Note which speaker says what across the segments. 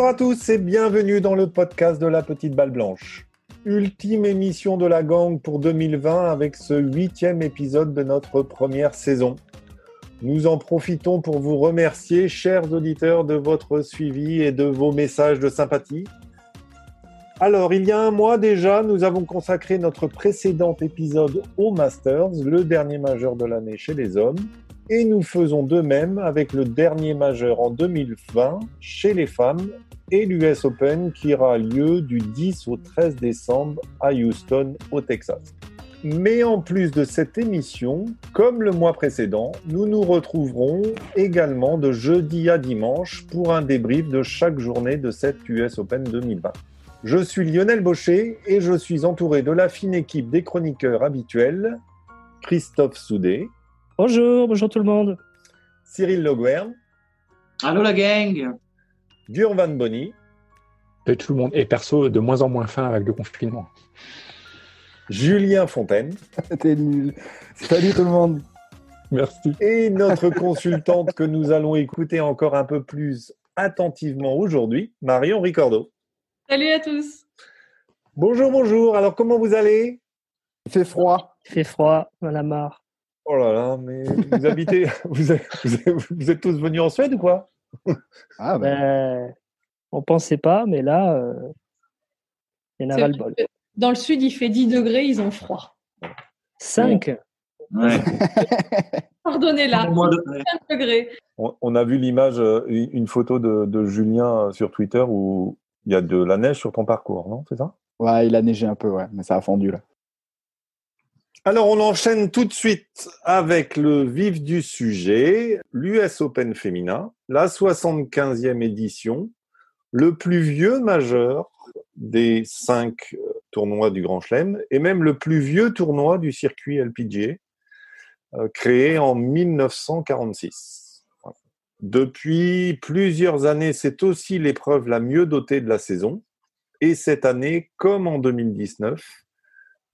Speaker 1: Bonjour à tous et bienvenue dans le podcast de la petite balle blanche. Ultime émission de la gang pour 2020 avec ce huitième épisode de notre première saison. Nous en profitons pour vous remercier, chers auditeurs, de votre suivi et de vos messages de sympathie. Alors, il y a un mois déjà, nous avons consacré notre précédent épisode au Masters, le dernier majeur de l'année chez les hommes. Et nous faisons de même avec le dernier majeur en 2020 chez les femmes et l'US Open qui aura lieu du 10 au 13 décembre à Houston, au Texas. Mais en plus de cette émission, comme le mois précédent, nous nous retrouverons également de jeudi à dimanche pour un débrief de chaque journée de cette US Open 2020. Je suis Lionel Baucher et je suis entouré de la fine équipe des chroniqueurs habituels, Christophe Soudé.
Speaker 2: Bonjour, bonjour tout le monde.
Speaker 1: Cyril Loguern.
Speaker 3: Allô la gang.
Speaker 1: Van Bonny.
Speaker 4: Et tout le monde est perso de moins en moins fin avec le confinement.
Speaker 1: Julien Fontaine.
Speaker 5: T'es nul. Salut tout le monde.
Speaker 4: Merci.
Speaker 1: Et notre consultante que nous allons écouter encore un peu plus attentivement aujourd'hui, Marion Ricordo.
Speaker 6: Salut à tous.
Speaker 1: Bonjour, bonjour. Alors, comment vous allez?
Speaker 5: Il fait froid.
Speaker 2: Il fait froid, on a marre.
Speaker 1: Oh là là, mais vous habitez, vous, êtes, vous, êtes, tous venus en Suède ou quoi?
Speaker 2: Ah ben, on pensait pas, mais là, euh, il y en a le bol.
Speaker 6: Dans le sud, il fait 10 degrés, ils ont froid.
Speaker 2: 5
Speaker 6: ouais. Pardonnez-la. 5 degrés.
Speaker 1: On, a vu l'image, euh, une photo de, de Julien sur Twitter où il y a de la neige sur ton parcours, non? C'est ça?
Speaker 5: Ouais, il a neigé un peu, ouais, mais ça a fondu là.
Speaker 1: Alors, on enchaîne tout de suite avec le vif du sujet, l'US Open féminin, la 75e édition, le plus vieux majeur des cinq euh, tournois du Grand Chelem et même le plus vieux tournoi du circuit LPGA, euh, créé en 1946. Depuis plusieurs années, c'est aussi l'épreuve la mieux dotée de la saison. Et cette année, comme en 2019,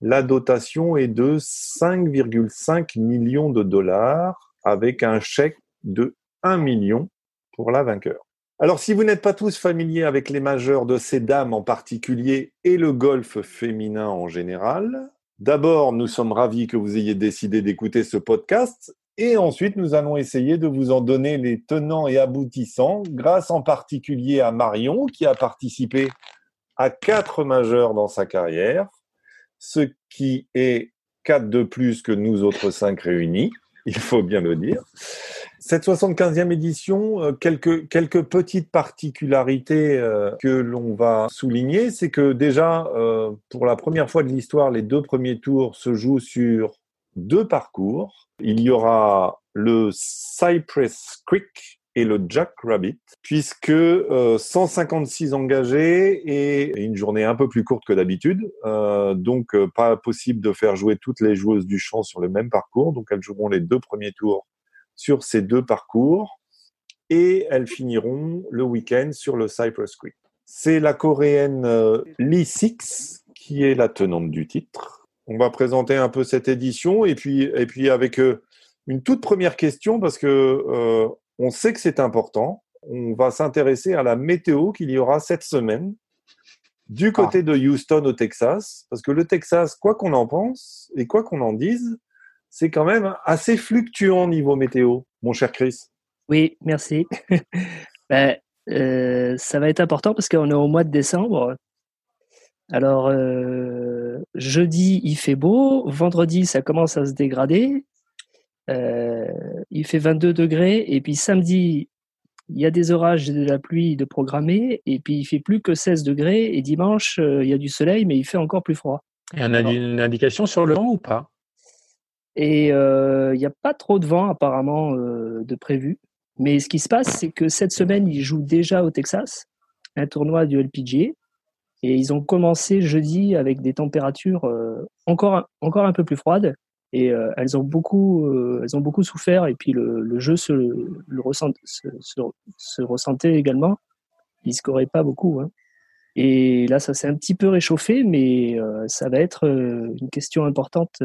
Speaker 1: la dotation est de 5,5 millions de dollars avec un chèque de 1 million pour la vainqueur. Alors, si vous n'êtes pas tous familiers avec les majeurs de ces dames en particulier et le golf féminin en général, d'abord, nous sommes ravis que vous ayez décidé d'écouter ce podcast et ensuite, nous allons essayer de vous en donner les tenants et aboutissants, grâce en particulier à Marion, qui a participé à quatre majeurs dans sa carrière, ce qui est quatre de plus que nous autres cinq réunis, il faut bien le dire. Cette 75e édition, euh, quelques, quelques petites particularités euh, que l'on va souligner, c'est que déjà, euh, pour la première fois de l'histoire, les deux premiers tours se jouent sur deux parcours. Il y aura le Cypress Creek et le Jack Rabbit, puisque 156 euh, engagés et une journée un peu plus courte que d'habitude. Euh, donc, euh, pas possible de faire jouer toutes les joueuses du champ sur le même parcours. Donc, elles joueront les deux premiers tours sur ces deux parcours et elles finiront le week-end sur le Cypress Creek. C'est la coréenne Lee Six qui est la tenante du titre on va présenter un peu cette édition et puis, et puis avec une toute première question parce que on sait que c'est important. On va s'intéresser à la météo qu'il y aura cette semaine du côté ah. de Houston au Texas, parce que le Texas, quoi qu'on en pense et quoi qu'on en dise, c'est quand même assez fluctuant niveau météo, mon cher Chris.
Speaker 2: Oui, merci. ben, euh, ça va être important parce qu'on est au mois de décembre alors, euh, jeudi, il fait beau. Vendredi, ça commence à se dégrader. Euh, il fait 22 degrés. Et puis samedi, il y a des orages et de la pluie de programmés. Et puis, il fait plus que 16 degrés. Et dimanche, euh, il y a du soleil, mais il fait encore plus froid.
Speaker 4: Et on a une indication sur le vent ou pas?
Speaker 2: Et il n'y a pas trop de vent, apparemment, de prévu. Mais ce qui se passe, c'est que cette semaine, il joue déjà au Texas, un tournoi du LPGA. Et ils ont commencé jeudi avec des températures euh, encore, encore un peu plus froides. Et euh, elles, ont beaucoup, euh, elles ont beaucoup souffert. Et puis le, le jeu se, le ressent, se, se, ressentait également. Il ne scorait pas beaucoup. Hein. Et là, ça s'est un petit peu réchauffé, mais ça va être une question importante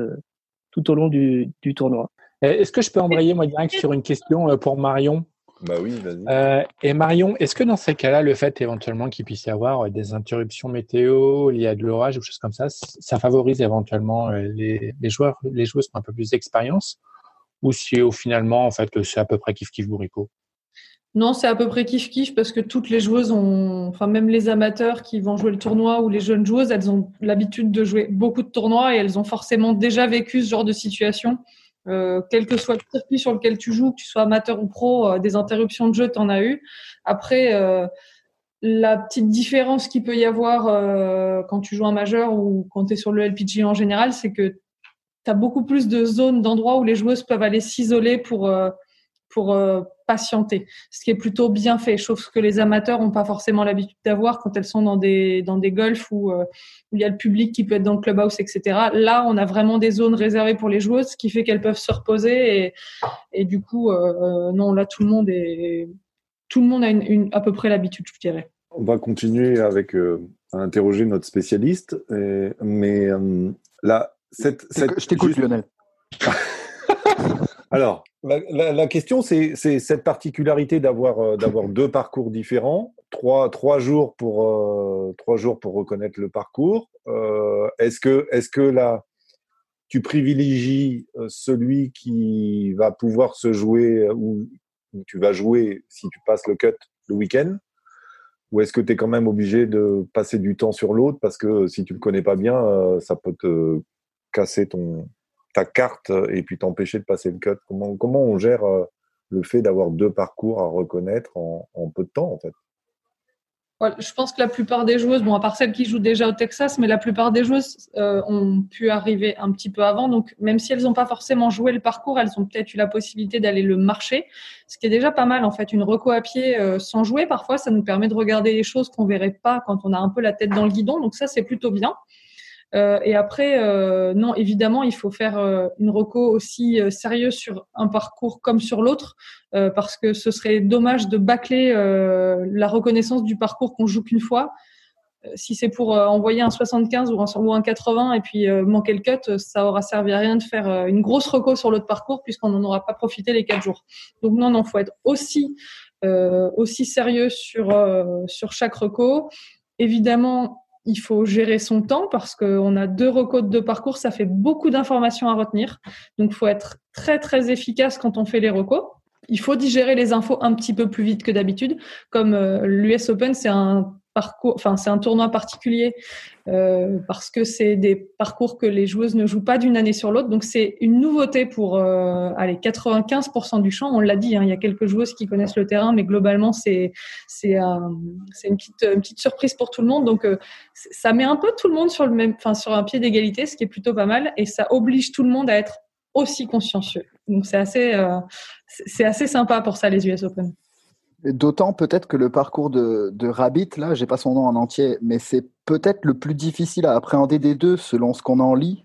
Speaker 2: tout au long du, du tournoi.
Speaker 4: Est-ce que je peux embrayer moi direct sur une question pour Marion?
Speaker 1: Bah oui, vas-y.
Speaker 4: Euh, et Marion, est-ce que dans ces cas-là, le fait éventuellement qu'il puisse y avoir euh, des interruptions météo liées à de l'orage ou choses comme ça, ça favorise éventuellement euh, les, les joueurs, les joueuses qui ont un peu plus d'expérience? Ou si au finalement, en fait, c'est à peu près kiff-kiff bourricot?
Speaker 6: Non, c'est à peu près kiff-kiff parce que toutes les joueuses ont, enfin même les amateurs qui vont jouer le tournoi ou les jeunes joueuses, elles ont l'habitude de jouer beaucoup de tournois et elles ont forcément déjà vécu ce genre de situation. Euh, quel que soit le circuit sur lequel tu joues, que tu sois amateur ou pro, euh, des interruptions de jeu, tu en as eu. Après, euh, la petite différence qu'il peut y avoir euh, quand tu joues un majeur ou quand tu es sur le LPG en général, c'est que tu as beaucoup plus de zones, d'endroits où les joueuses peuvent aller s'isoler pour, euh, pour euh, patienter, ce qui est plutôt bien fait, chose que les amateurs n'ont pas forcément l'habitude d'avoir quand elles sont dans des, dans des golfs où, euh, où il y a le public qui peut être dans le clubhouse, etc. Là, on a vraiment des zones réservées pour les joueuses, ce qui fait qu'elles peuvent se reposer et, et du coup, euh, non, là, tout le monde est, tout le monde a une, une- à peu près l'habitude, je dirais.
Speaker 1: On va continuer avec euh, à interroger notre spécialiste, et- mais euh, là, cette, cette-
Speaker 5: Je t'écoute,
Speaker 1: juste-
Speaker 5: Lionel.
Speaker 1: Alors, la, question, c'est cette particularité d'avoir euh, deux parcours différents, trois, trois, jours pour, euh, trois jours pour reconnaître le parcours. Euh, Est-ce que, là, tu privilégies celui qui va pouvoir se jouer ou tu vas jouer si tu passes le cut le week-end? Ou est-ce que tu es quand même obligé de passer du temps sur l'autre? Parce que si tu le connais pas bien, ça peut te casser ton, ta carte et puis t'empêcher de passer le cut comment, comment on gère euh, le fait d'avoir deux parcours à reconnaître en, peu de temps en fait?
Speaker 6: Je pense que la plupart des joueuses, bon, à part celles qui jouent déjà au Texas, mais la plupart des joueuses euh, ont pu arriver un petit peu avant. Donc, même si elles n'ont pas forcément joué le parcours, elles ont peut-être eu la possibilité d'aller le marcher, ce qui est déjà pas mal en fait. Une reco à pied euh, sans jouer, parfois, ça nous permet de regarder les choses qu'on verrait pas quand on a un peu la tête dans le guidon. Donc ça, c'est plutôt bien. Euh, et après, euh, non, évidemment, il faut faire euh, une reco aussi euh, sérieuse sur un parcours comme sur l'autre, euh, parce que ce serait dommage de bâcler euh, la reconnaissance du parcours qu'on joue qu'une fois. Si c'est pour envoyer un 75 ou un, ou un 80 et puis manquer le cut, ça aura servi à rien de faire une grosse reco sur l'autre parcours puisqu'on n'en aura pas profité les quatre jours. Donc non, non, faut être aussi aussi sérieux sur sur chaque reco. Évidemment, il faut gérer son temps parce qu'on a deux recos de parcours, ça fait beaucoup d'informations à retenir. Donc, il faut être très, très efficace quand on fait les recos. Il faut digérer les infos un petit peu plus vite que d'habitude. Comme euh, l'US Open, c'est un parcours, enfin, c'est un tournoi particulier euh, parce que c'est des parcours que les joueuses ne jouent pas d'une année sur l'autre. Donc, c'est une nouveauté pour euh, allez, 95% du champ. On l'a dit, hein, il y a quelques joueuses qui connaissent le terrain, mais globalement, c'est c'est un- c'est une petite, une petite surprise pour tout le monde. Donc, euh, ça met un peu tout le monde sur, le même, enfin, sur un pied d'égalité, ce qui est plutôt pas mal. Et ça oblige tout le monde à être aussi consciencieux. Donc, c'est assez, euh, c'est assez sympa pour ça, les US Open.
Speaker 5: D'autant peut-être que le parcours de, de Rabbit, là, j'ai pas son nom en entier, mais c'est peut-être le plus difficile à appréhender des deux selon ce qu'on en lit.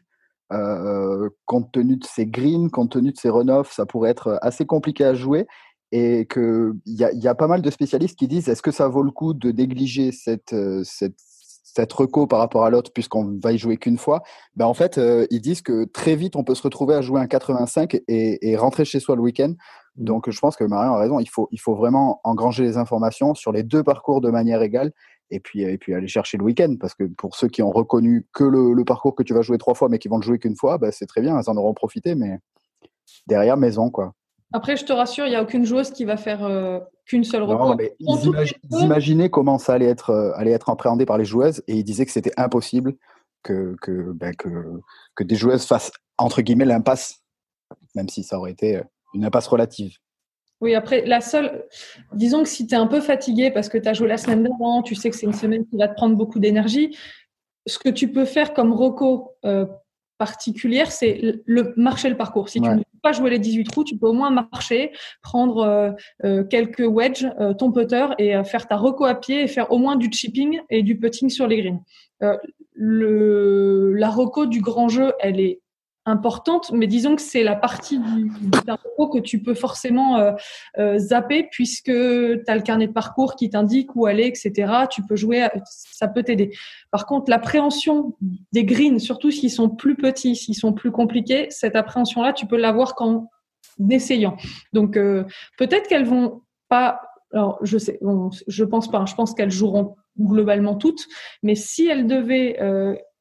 Speaker 5: Euh, compte tenu de ses greens, compte tenu de ses runoffs, ça pourrait être assez compliqué à jouer. Et qu'il y a, y a pas mal de spécialistes qui disent est-ce que ça vaut le coup de négliger cette, euh, cette, cette par rapport à l'autre puisqu'on va y jouer qu'une fois? Ben En fait, euh, ils disent que très vite, on peut se retrouver à jouer un 85 et, et rentrer chez soi le week-end. Donc, je pense que Marion a raison. Il faut, il faut vraiment engranger les informations sur les deux parcours de manière égale et puis, et puis aller chercher le week-end. Parce que pour ceux qui ont reconnu que le, le parcours que tu vas jouer trois fois, mais qui vont le jouer qu'une fois, bah, c'est très bien. Elles en auront profité. Mais derrière, maison, quoi.
Speaker 6: Après, je te rassure, il n'y a aucune joueuse qui va faire euh, qu'une seule
Speaker 5: Non,
Speaker 6: reco.
Speaker 5: mais
Speaker 6: Pour
Speaker 5: ils, ils imaginaient comment ça allait être, euh, allait être appréhendé par les joueuses et ils disaient que c'était impossible que, que, ben, que, que des joueuses fassent, entre guillemets, l'impasse, même si ça aurait été euh, une impasse relative.
Speaker 6: Oui, après, la seule. Disons que si tu es un peu fatigué parce que tu as joué la semaine d'avant, tu sais que c'est une semaine qui va te prendre beaucoup d'énergie, ce que tu peux faire comme reco euh, particulière, c'est le, marcher le parcours. Si tu ne peux pas jouer les 18 trous, tu peux au moins marcher, prendre euh, euh, quelques wedges, euh, ton putter et faire ta reco à pied et faire au moins du chipping et du putting sur les greens. Le, la reco du grand jeu, elle est importante, mais disons que c'est la partie du, reco que tu peux forcément euh, euh, zapper puisque tu as le carnet de parcours qui t'indique où aller, etc. Tu peux jouer, ça peut t'aider. Par contre, l'appréhension des greens, surtout s'ils sont plus petits, s'ils sont plus compliqués, cette appréhension-là, tu peux l'avoir qu'en essayant. Donc, euh, peut-être qu'elles vont pas. Je sais, je pense pas. Je pense qu'elles joueront globalement toutes. Mais si elles devaient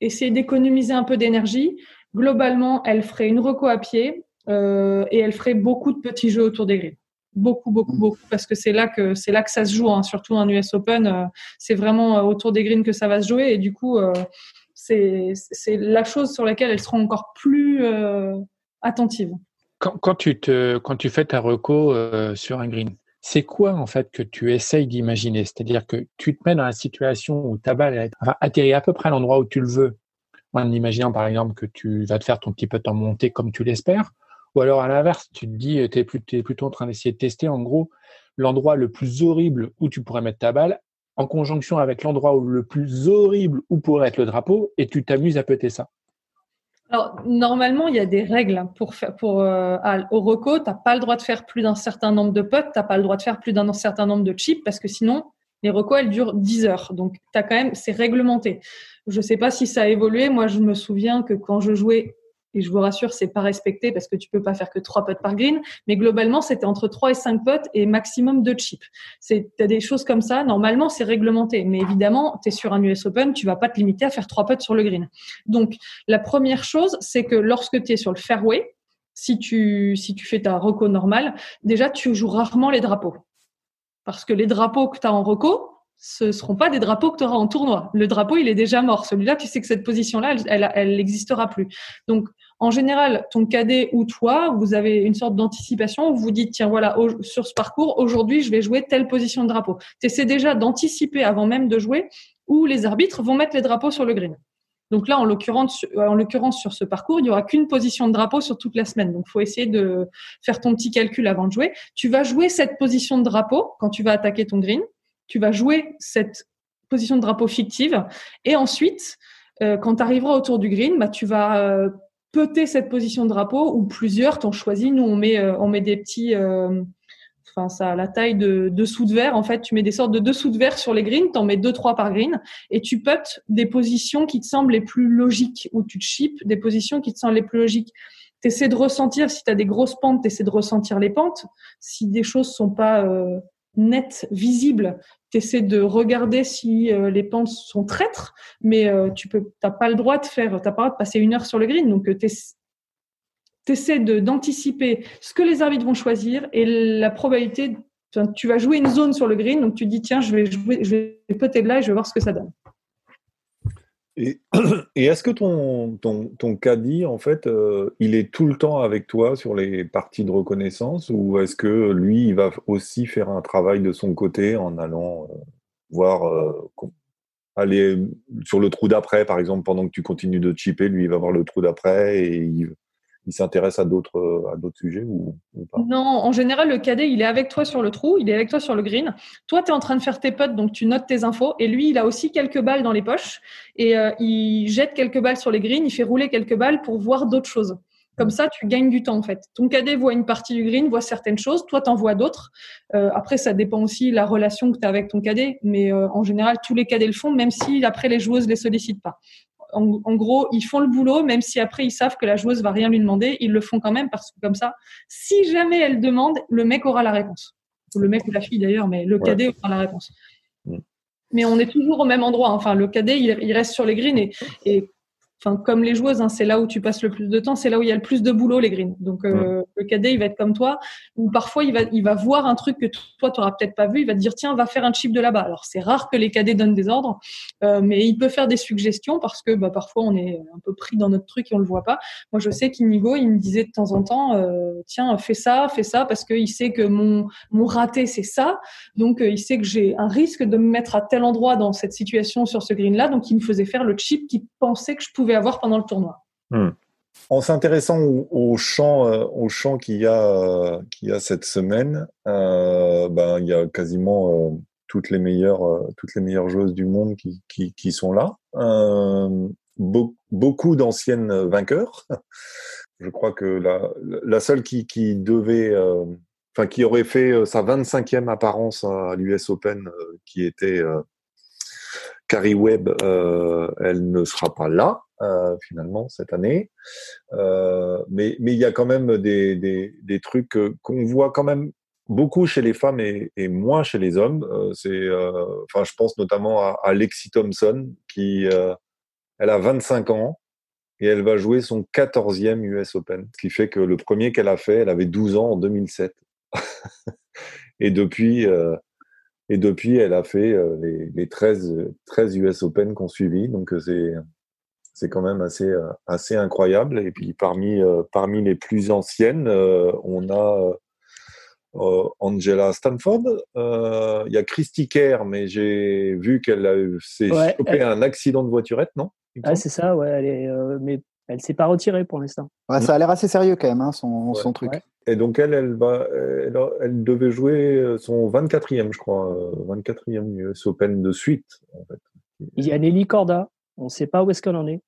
Speaker 6: essayer d'économiser un peu d'énergie, globalement, elles feraient une reco à pied euh, et elles feraient beaucoup de petits jeux autour des grilles. Beaucoup, beaucoup, beaucoup, parce que c'est là que c'est là que ça se joue. Hein. Surtout un US Open, euh, c'est vraiment euh, autour des greens que ça va se jouer. Et du coup, euh, c'est c'est la chose sur laquelle elles seront encore plus attentives.
Speaker 4: Quand, quand tu te, quand tu fais ta reco sur un green, c'est quoi en fait que tu essayes d'imaginer? C'est-à-dire que tu te mets dans la situation où ta balle elle, enfin, atterrit à peu près à l'endroit où tu le veux, en imaginant par exemple que tu vas te faire ton petit peu en montée comme tu l'espères, ou alors à l'inverse, tu te dis, tu es, plutôt en train d'essayer de tester en gros l'endroit le plus horrible où tu pourrais mettre ta balle en conjonction avec l'endroit le plus horrible où pourrait être le drapeau et tu t'amuses à péter ça.
Speaker 6: Alors, normalement, il y a des règles pour faire, pour, euh, au reco. Tu n'as pas le droit de faire plus d'un certain nombre de potes, tu n'as pas le droit de faire plus d'un certain nombre de chips parce que sinon, les recos, elles durent 10 heures. Donc, t'as quand même, c'est réglementé. Je sais pas si ça a évolué. Moi, je me souviens que quand je jouais, et je vous rassure, c'est pas respecté parce que tu peux pas faire que trois potes par green, mais globalement, c'était entre 3 et 5 potes et maximum de chips. C'est, t'as des choses comme ça. Normalement, c'est réglementé. Mais évidemment, tu es sur un US Open, tu vas pas te limiter à faire trois potes sur le green. Donc, la première chose, c'est que lorsque tu es sur le fairway, si tu, si tu fais ta reco normale, déjà, tu joues rarement les drapeaux. Parce que les drapeaux que tu as en reco, ce seront pas des drapeaux que tu auras en tournoi. Le drapeau, il est déjà mort. Celui-là, tu sais que cette position-là, elle, n'existera plus. Donc, en général, ton cadet ou toi, vous avez une sorte d'anticipation où vous dites, tiens, voilà, sur ce parcours, aujourd'hui, je vais jouer telle position de drapeau. Tu essaies déjà d'anticiper avant même de jouer où les arbitres vont mettre les drapeaux sur le green. Donc là, en l'occurrence, en l'occurrence sur ce parcours, il n'y aura qu'une position de drapeau sur toute la semaine. Donc, faut essayer de faire ton petit calcul avant de jouer. Tu vas jouer cette position de drapeau quand tu vas attaquer ton green. Tu vas jouer cette position de drapeau fictive. Et ensuite, euh, quand tu arriveras autour du green, bah, tu vas euh, cette position de drapeau ou plusieurs t'ont choisi. Nous, on met, euh, on met des petits... euh, Enfin, ça la taille de dessous de verre. En fait, tu mets des sortes de dessous de verre sur les greens. T'en mets deux, trois par green et tu putes des positions qui te semblent les plus logiques ou tu chips des positions qui te semblent les plus logiques. Tu essaies de ressentir, si tu as des grosses pentes, tu essaies de ressentir les pentes. Si des choses sont pas euh, nettes, visibles, tu essaies de regarder si euh, les pentes sont traîtres, mais euh, tu peux t'as pas le droit de faire, t'as pas le droit de passer une heure sur le green. Donc, tu essaies d'anticiper ce que les arbitres vont choisir et la probabilité tu vas jouer une zone sur le green, donc tu dis tiens, je vais jouer, je vais peut-être là et je vais voir ce que ça donne.
Speaker 1: Et, et est-ce que ton, ton, ton caddie, en fait, euh, il est tout le temps avec toi sur les parties de reconnaissance ou est-ce que lui, il va aussi faire un travail de son côté en allant euh, voir, euh, aller sur le trou d'après, par exemple, pendant que tu continues de chipper, lui, il va voir le trou d'après et il, il s'intéresse à d'autres d'autres sujets ou, pas?
Speaker 6: Non, en général, le cadet, il est avec toi sur le trou, il est avec toi sur le green. Toi, tu es en train de faire tes putts, donc tu notes tes infos. Et lui, il a aussi quelques balles dans les poches. Et euh, il jette quelques balles sur les greens, il fait rouler quelques balles pour voir d'autres choses. Comme ça, tu gagnes du temps, en fait. Ton cadet voit une partie du green, voit certaines choses, toi, t'en vois d'autres. Euh, après, ça dépend aussi de la relation que tu avec ton cadet. Mais euh, en général, tous les cadets le font, même si après, les joueuses les sollicitent pas. En, en, gros, ils font le boulot, même si après ils savent que la joueuse va rien lui demander, ils le font quand même parce que comme ça, si jamais elle demande, le mec aura la réponse. Le mec ou la fille d'ailleurs, mais le cadet aura la réponse.
Speaker 1: Mm.
Speaker 6: Mais on est toujours au même endroit. Enfin, le cadet, il, il reste sur les greens et, et enfin, comme les joueuses, hein, c'est là où tu passes le plus de temps, c'est là où il y a le plus de boulot, les greens. Donc, euh, le cadet, il va être comme toi, ou parfois, il va, il va voir un truc que toi, tu n'auras peut-être pas vu, il va te dire, tiens, va faire un chip de là-bas. Alors, c'est rare que les cadets donnent des ordres, euh, mais il peut faire des suggestions parce que bah, parfois, on est un peu pris dans notre truc et on le voit pas. Moi, je sais qu'Inigo, il me disait de temps en temps, euh, tiens, fais ça, fais ça, parce qu'il sait que mon, mon raté, c'est ça. Donc, il sait que j'ai un risque de me mettre à tel endroit dans cette situation sur ce green-là. Donc, il me faisait faire le chip qu'il pensait que je pouvais avoir pendant le tournoi.
Speaker 1: Hmm. En s'intéressant au, au champ, euh, au champ qu'il y a, euh, qu'il y a cette semaine, euh, ben il y a quasiment euh, toutes les meilleures, euh, toutes les meilleures joueuses du monde qui, qui, qui sont là. Euh, Be beaucoup d'anciennes vainqueurs. Je crois que la, la seule qui, qui devait, euh, enfin qui aurait fait sa 25e apparence à l'US Open, qui était Carrie Webb, euh, elle ne sera pas là euh, finalement cette année, euh, mais mais il y a quand même des des, trucs qu'on voit quand même beaucoup chez les femmes et, moins chez les hommes. Euh, c'est, euh, enfin, je pense notamment à, à Lexi Thompson qui, elle a 25 ans et elle va jouer son 14e US Open, ce qui fait que le premier qu'elle a fait, elle avait 12 ans en 2007. et depuis, et depuis, elle a fait les, les 13, 13 US Open qu'on suivi. Donc c'est c'est quand même assez assez incroyable. Et puis parmi parmi les plus anciennes, on a euh, Angela Stanford. Euh, il y a Christy Kerr, mais j'ai vu qu'elle a s'est ouais, un accident de voiturette, non?
Speaker 2: Ah, c'est ça, ouais. Elle est, euh, mais elle s'est pas retirée pour l'instant.
Speaker 5: Ouais, ça a l'air assez sérieux quand même, hein, son, son, truc.
Speaker 1: Et donc elle, elle va, elle, elle, devait jouer son 24e, je crois, 24e US Open de suite. En fait.
Speaker 2: Il y a Nelly Corda. On ne sait pas où est-ce qu'elle en est.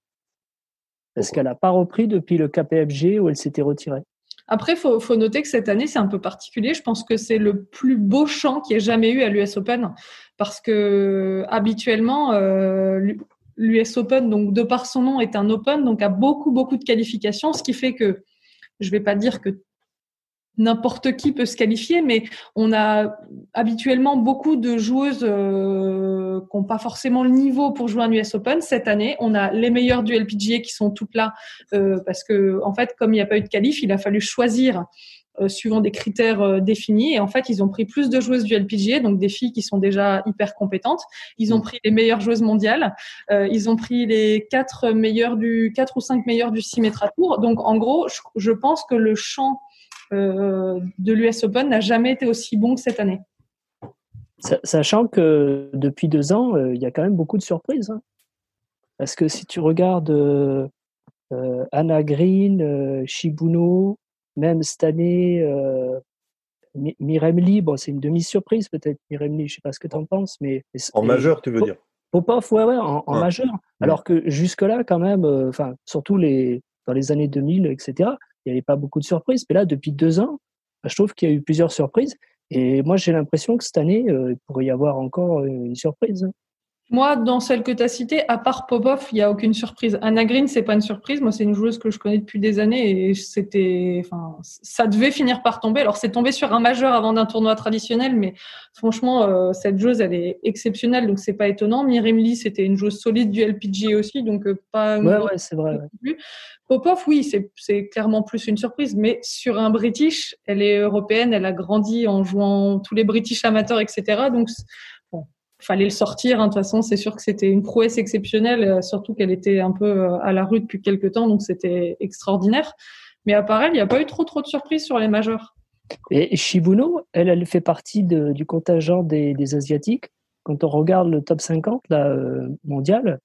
Speaker 2: Parce qu'elle n'a pas repris depuis le KPFG où elle s'était retirée?
Speaker 6: Après, il faut, faut, noter que cette année, c'est un peu particulier. Je pense que c'est le plus beau champ qu'il ait jamais eu à l'US Open. Parce que habituellement, euh, l'US Open, donc de par son nom, est un Open, donc a beaucoup, beaucoup de qualifications, ce qui fait que je vais pas dire que n'importe qui peut se qualifier, mais on a habituellement beaucoup de joueuses euh, qui n'ont pas forcément le niveau pour jouer un US Open. Cette année, on a les meilleures du LPGA qui sont toutes là euh, parce que, en fait, comme il n'y a pas eu de qualif, il a fallu choisir euh, suivant des critères euh, définis. Et en fait, ils ont pris plus de joueuses du LPGA, donc des filles qui sont déjà hyper compétentes. Ils ont mm. pris les meilleures joueuses mondiales. Euh, ils ont pris les quatre meilleures du quatre ou cinq meilleures du 6 mètres à tour. Donc, en gros, je, je pense que le champ de l'US Open n'a jamais été aussi bon que cette année.
Speaker 2: Sachant que depuis deux ans, euh, il y a quand même beaucoup de surprises. Hein. Parce que si tu regardes euh, Anna Green, Shibuno, même cette année, Mirem Lee, bon, c'est une demi-surprise peut-être, Mirem Lee, je ne sais pas ce que tu en penses. mais
Speaker 1: En majeur, tu veux dire?
Speaker 2: Popov, ouais, ouais, en, en majeur. Alors que jusque-là, quand même, enfin, surtout les, dans les années 2000, etc., il n'y avait pas beaucoup de surprises. Mais là, depuis deux ans, je trouve qu'il y a eu plusieurs surprises. Et moi, j'ai l'impression que cette année, euh, il pourrait y avoir encore une surprise.
Speaker 6: Moi, dans celle que tu as citée, à part Popov, il n'y a aucune surprise. Anna Green, c'est pas une surprise. Moi, c'est une joueuse que je connais depuis des années et c'était, enfin, ça devait finir par tomber. Alors, c'est tombé sur un majeur avant d'un tournoi traditionnel, mais franchement, euh, cette joueuse, elle est exceptionnelle, donc c'est pas étonnant. Mirem Lee, c'était une joueuse solide du LPGA aussi, donc euh, pas.
Speaker 2: Ouais, ouais, c'est vrai.
Speaker 6: Popov, oui, c'est clairement plus une surprise, mais sur un British, elle est européenne, elle a grandi en jouant tous les British amateurs, etc. Donc, fallait le sortir. Hein. De toute façon, c'est sûr que c'était une prouesse exceptionnelle, euh, surtout qu'elle était un peu euh, à la rue depuis quelques temps, donc c'était extraordinaire. Mais à part elle, il n'y a pas eu trop trop de surprises sur les majeurs.
Speaker 2: Et Shibuno, elle, elle fait partie du contingent des, Asiatiques. Quand on regarde le top 50 là, euh, mondial,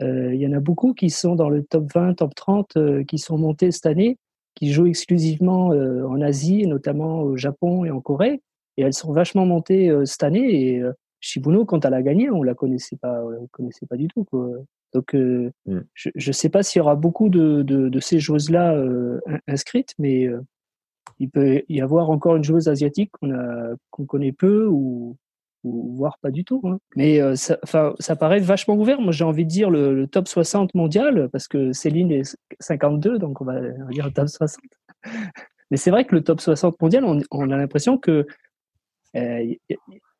Speaker 2: il y en a beaucoup qui sont dans le top 20, top 30, euh, qui sont montés cette année, qui jouent exclusivement en Asie, notamment au Japon et en Corée. Et elles sont vachement montées cette année. Et Shibuno, quand elle a gagné, on la connaissait pas, on la connaissait pas du tout. Quoi. Donc, mm. je ne sais pas s'il y aura beaucoup de, de, de ces joueuses-là inscrites, mais il peut y avoir encore une joueuse asiatique qu'on connaît peu ou, ou voire pas du tout. Hein. Mais euh, ça, ça paraît vachement ouvert. Moi, j'ai envie de dire le, top 60 mondial, parce que Céline est 52, donc on va dire le top 60. Mais c'est vrai que le top 60 mondial, on, a l'impression que euh,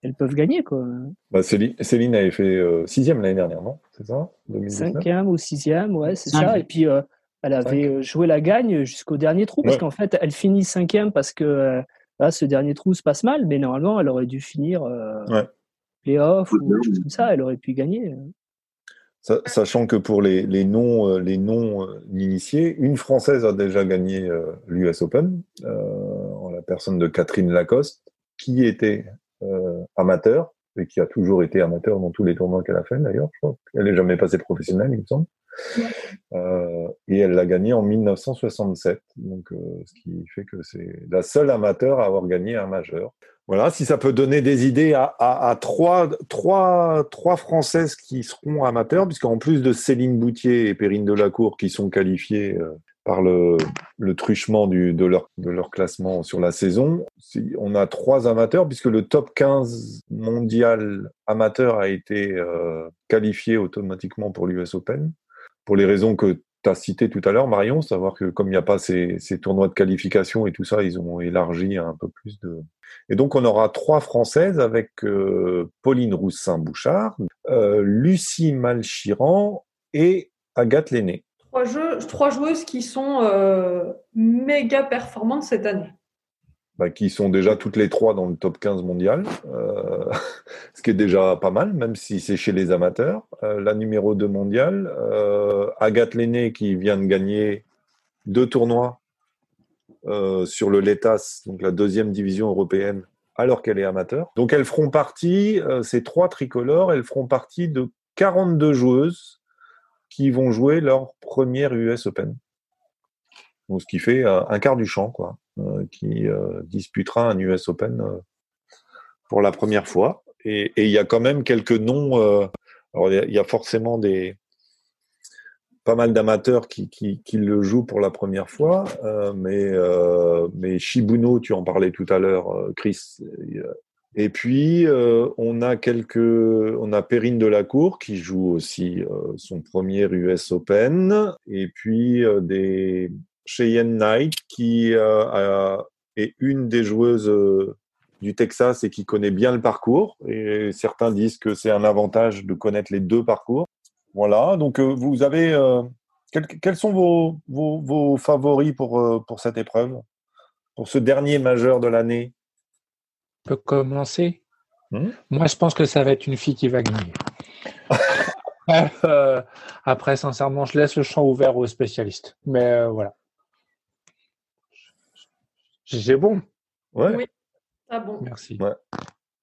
Speaker 2: elles peuvent gagner. Quoi.
Speaker 1: Bah, Céline, Céline, avait fait euh, sixième l'année dernière, non? C'est ça?
Speaker 2: Cinquième ou sixième, ouais, c'est ça. Et puis, elle avait joué la gagne jusqu'au dernier trou, parce qu'en fait, elle finit cinquième parce que Là, ce dernier trou se passe mal, mais normalement, elle aurait dû finir euh, playoff ou quelque chose comme ça. Elle aurait pu gagner.
Speaker 1: Sachant que pour les, les non, euh, les non euh, initiés, une Française a déjà gagné euh, l'US Open, en la personne de Catherine Lacoste, qui était amateur et qui a toujours été amateur dans tous les tournois qu'elle a fait d'ailleurs. Elle n'est jamais passée professionnelle, il me semble. Euh, et elle l'a gagné en 1967, donc euh, ce qui fait que c'est la seule amateur à avoir gagné un majeur. Voilà, si ça peut donner des idées à, à, à trois, trois, trois Françaises qui seront amateurs, puisqu'en plus de Céline Boutier et Perrine Delacour qui sont qualifiées euh, par le, truchement de, leur, classement sur la saison, on a trois amateurs, puisque le top 15 mondial amateur a été euh, qualifié automatiquement pour l'US Open pour les raisons que tu as cité tout à l'heure, Marion, savoir que comme il n'y a pas ces, ces, tournois de qualification et tout ça, ils ont élargi un peu plus de. Et donc, on aura trois Françaises avec euh, Pauline Roussin-Bouchard, euh, Lucie Malchiran et Agathe Lenné.
Speaker 6: Trois, joueuses qui sont euh, méga performantes cette année.
Speaker 1: Bah, qui sont déjà toutes les trois dans le top 15 mondial, euh, ce qui est déjà pas mal, même si c'est chez les amateurs. Euh, la numéro 2 mondiale, Agathe Lenné qui vient de gagner deux tournois sur le LETAS, donc la deuxième division européenne, alors qu'elle est amateur. Donc elles feront partie, ces trois tricolores, elles feront partie de 42 joueuses qui vont jouer leur première US Open. Donc, ce qui fait euh, un quart du champ, quoi. Euh, qui euh, disputera un US Open pour la première fois. Et il y a quand même quelques noms. alors il y, a forcément des pas mal d'amateurs qui, qui, qui, le jouent pour la première fois, mais mais Shibuno, tu en parlais tout à l'heure, Chris. Et puis on a quelques, on a Perrine Delacour qui joue aussi son premier US Open, et puis des Cheyenne Knight, qui euh, est une des joueuses euh, du Texas et qui connaît bien le parcours. Et certains disent que c'est un avantage de connaître les deux parcours. Voilà, donc euh, vous avez... Quels, sont vos, vos, vos favoris pour, pour cette épreuve? Pour ce dernier majeur de l'année?
Speaker 4: Peut commencer hmm? Moi, je pense que ça va être une fille qui va gagner. euh, après, sincèrement, je laisse le champ ouvert aux spécialistes. Mais euh, voilà. J'ai bon.
Speaker 1: Ouais.
Speaker 6: Oui, ah bon.
Speaker 4: Merci.
Speaker 1: Ouais.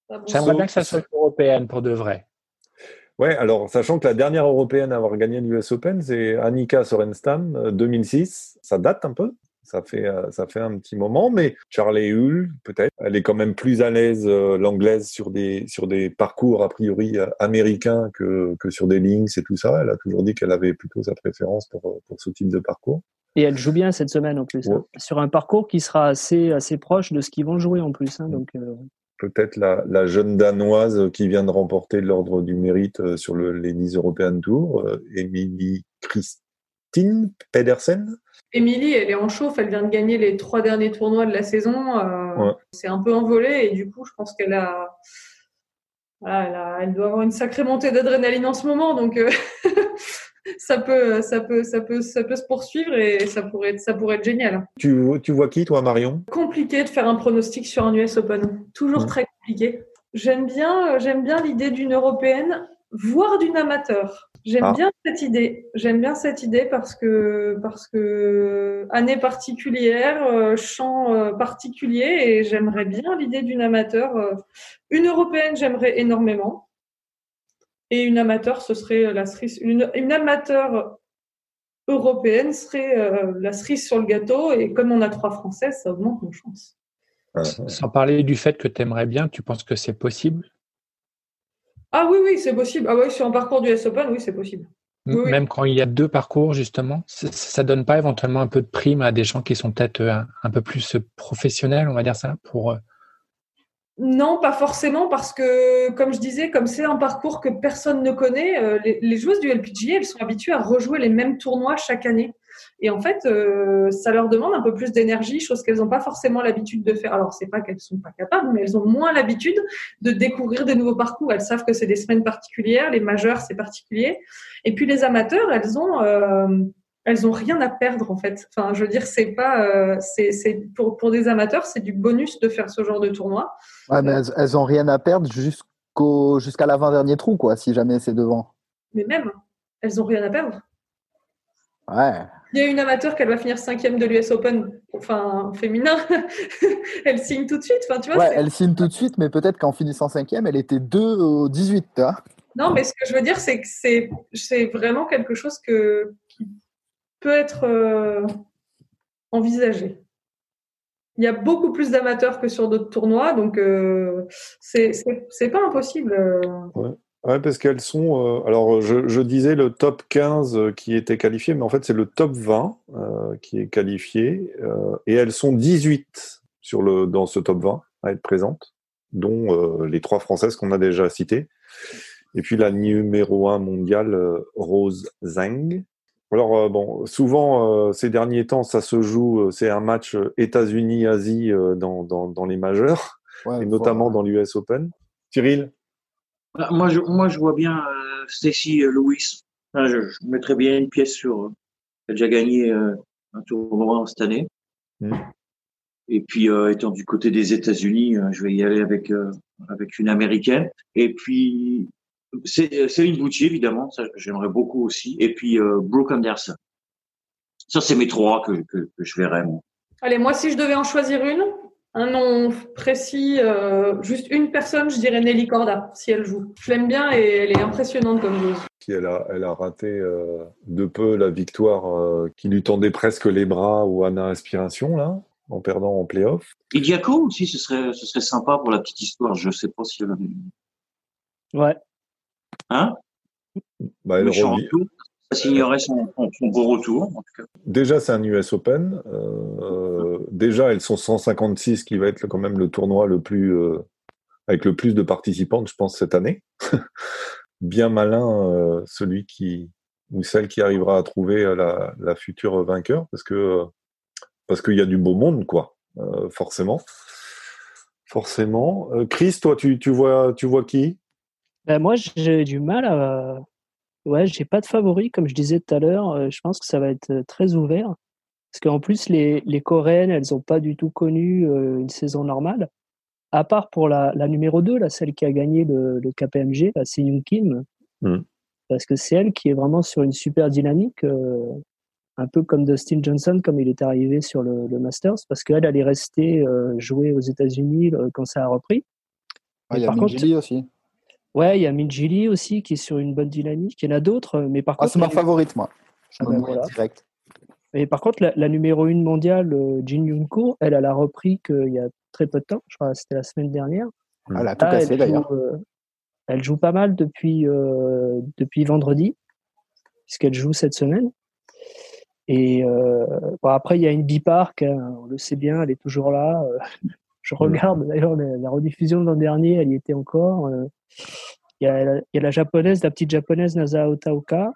Speaker 6: Ah bon.
Speaker 4: J'aimerais bien que ça soit européenne pour de vrai.
Speaker 1: Ouais, alors sachant que la dernière européenne à avoir gagné l'US Open, c'est Annika Sorenstam, 2006. Ça date un peu? Ça fait, ça fait un petit moment, mais Charlie Hull, peut-être, elle est quand même plus à l'aise, euh, l'anglaise, sur des, sur des parcours a priori euh, américains que, que sur des links et tout ça. Elle a toujours dit qu'elle avait plutôt sa préférence pour, pour ce type de parcours.
Speaker 2: Et elle joue bien cette semaine en plus,
Speaker 1: Ouais.
Speaker 2: hein, sur un parcours qui sera assez, assez proche de ce qu'ils vont jouer en plus. hein, donc, euh,
Speaker 1: Peut-être la, la jeune danoise qui vient de remporter l'ordre du mérite euh, sur le, les Nice European Tour, euh, Émilie Christine Pedersen.
Speaker 6: Émilie, elle est en chauffe, elle vient de gagner les trois derniers tournois de la saison. Euh,
Speaker 1: Ouais.
Speaker 6: C'est un peu envolé et du coup, je pense qu'elle a... Voilà, elle, a- elle doit avoir une sacrée montée d'adrénaline en ce moment, donc euh, ça, peut, ça, peut, ça, peut, ça peut se poursuivre et ça pourrait être, ça pourrait être génial.
Speaker 1: Tu, tu vois qui, toi, Marion?
Speaker 6: Compliqué de faire un pronostic sur un US Open, toujours
Speaker 1: Ouais.
Speaker 6: très compliqué. J'aime bien, euh, j'aime bien l'idée d'une européenne, voire d'une amateur. J'aime
Speaker 1: Ah.
Speaker 6: bien cette idée. J'aime bien cette idée parce que parce que année particulière, euh, champ euh, particulier, et j'aimerais bien l'idée d'une amateur. euh. Une européenne, j'aimerais énormément, et une amateur, ce serait la cerise. Une, une amateur européenne serait la cerise sur le gâteau, et comme on a trois françaises, ça augmente nos chances.
Speaker 4: Sans parler du fait que tu aimerais bien, tu penses que c'est possible
Speaker 6: Ah oui, oui, c'est possible. Ah oui, sur un parcours du S Open, oui, c'est possible. Oui, oui.
Speaker 4: Même quand il y a deux parcours, justement, ça, ça donne pas éventuellement un peu de prime à des gens qui sont peut-être euh, un, un peu plus professionnels, on va dire ça, pour euh,
Speaker 6: Non, pas forcément, parce que, comme je disais, comme c'est un parcours que personne ne connaît, euh, les, les joueuses du LPGA, elles sont habituées à rejouer les mêmes tournois chaque année. Et en fait, euh, ça leur demande un peu plus d'énergie, chose qu'elles n'ont pas forcément l'habitude de faire. Alors, c'est pas qu'elles sont pas capables, mais elles ont moins l'habitude de découvrir des nouveaux parcours. Elles savent que c'est des semaines particulières, les majeurs, c'est particulier. Et puis les amateurs, elles ont, euh, elles ont rien à perdre en fait. Enfin, je veux dire, c'est pas, euh, c'est, c'est pour pour des amateurs, c'est du bonus de faire ce genre de tournoi.
Speaker 5: Ouais, mais elles, elles ont rien à perdre jusqu'au jusqu'à l'avant-dernier trou, quoi, si jamais c'est devant.
Speaker 6: Mais même, elles ont rien à perdre.
Speaker 5: Ouais.
Speaker 6: Il y a une amateur qu'elle va finir cinquième de l'US Open, enfin féminin, elle signe tout de suite. Enfin, tu vois,
Speaker 5: Ouais,
Speaker 6: c'est-
Speaker 5: elle signe tout de suite, mais peut-être qu'en finissant cinquième, elle était 2 au 18. Hein
Speaker 6: Non, mais ce que je veux dire, c'est que c'est, c'est vraiment quelque chose que, qui peut être euh, envisagé. Il y a beaucoup plus d'amateurs que sur d'autres tournois, donc euh, c'est, c'est, c'est pas impossible. euh.
Speaker 1: Ouais, parce qu'elles sont. euh, alors, je, je disais le top 15 euh, qui était qualifié, mais en fait, c'est le top 20 euh, qui est qualifié. euh, et elles sont 18 sur le, dans ce top 20 à être présentes, dont euh, les trois françaises qu'on a déjà citées. Et puis la numéro 1 mondiale, euh, Rose Zhang. Alors euh, bon, souvent euh, ces derniers temps, ça se joue, euh, c'est un match États-Unis-Asie euh, dans, dans, dans les majeurs,
Speaker 5: Ouais,
Speaker 1: et notamment dans l'US Open. Cyril
Speaker 3: Moi, je, moi, je vois bien euh, Stacy euh, Lewis. Enfin, je, je mettrais bien une pièce sur. euh, Elle a déjà gagné euh, un tournoi cette année.
Speaker 1: Mm.
Speaker 3: Et puis, euh, étant du côté des États-Unis, euh, je vais y aller avec euh, avec une américaine. Et puis, c'est euh, Céline Boutier, évidemment, ça j'aimerais beaucoup aussi. Et puis euh, Brooke Anderson. Ça, c'est mes trois que, que, que je verrais. moi.
Speaker 6: Allez, moi, si je devais en choisir une, un nom précis, euh, juste une personne, je dirais Nelly Corda, si elle joue. Je l'aime bien et elle est impressionnante comme joueuse.
Speaker 1: qui elle a, elle a raté euh, de peu la victoire euh, qui lui tendait presque les bras ou Anna Aspiration là, en perdant en playoff.
Speaker 3: Idiaco aussi, ce serait, ce serait sympa pour la petite histoire. Je sais pas si elle avait...
Speaker 2: Ouais.
Speaker 3: Hein?
Speaker 1: Bah, elle revient-
Speaker 3: retour, ça signerait son, son, son beau retour, en tout cas.
Speaker 1: Déjà, c'est un US Open. Euh, déjà, elles sont 156, qui va être quand même le tournoi le plus euh, avec le plus de participantes, je pense, cette année. Bien malin euh, celui qui ou celle qui arrivera à trouver euh, la, future vainqueur, parce que parce qu'il y a du beau monde, quoi, forcément. Forcément. Chris, toi, tu, vois tu vois qui?
Speaker 2: Ben, moi, j'ai du mal à. Ouais, j'ai pas de favori, comme je disais tout à l'heure. Je pense que ça va être très ouvert. Parce qu'en plus, les, les Coréennes, elles n'ont pas du tout connu euh, une saison normale. À part pour la, la numéro 2, là, celle qui a gagné le, le KPMG, la Seung Kim.
Speaker 1: Mm.
Speaker 2: Parce que c'est elle qui est vraiment sur une super dynamique, euh, un peu comme Dustin Johnson, comme il est arrivé sur le, le Masters, parce qu'elle, elle est restée euh, jouer aux États-Unis euh, quand ça a repris.
Speaker 5: Ah, il y a
Speaker 2: par contre-
Speaker 5: Minjili aussi.
Speaker 2: Ouais, il y a Minjili aussi qui est sur une bonne dynamique. Il y en a d'autres, mais par
Speaker 5: Ah,
Speaker 2: contre,
Speaker 5: c'est ma favorite, moi. Je
Speaker 2: Ah
Speaker 5: me
Speaker 2: ben voilà.
Speaker 5: direct.
Speaker 2: Mais par contre, la, la numéro une mondiale, euh, Jin Yoon-ko, elle, elle a repris qu'il y a très peu de temps. Je crois que c'était la semaine dernière.
Speaker 5: Elle a tout
Speaker 2: Là,
Speaker 5: cassé, d'ailleurs.
Speaker 2: joue, euh, elle joue pas mal depuis, euh, depuis vendredi, puisqu'elle joue cette semaine. Et euh, bon, après, il y a une Bipark, hein, on le sait bien, elle est toujours là. euh, Je regarde d'ailleurs la, la rediffusion de l'an dernier, elle y était encore. euh. Il y, a, la- il y a la japonaise, la petite japonaise Nasa Otaoka.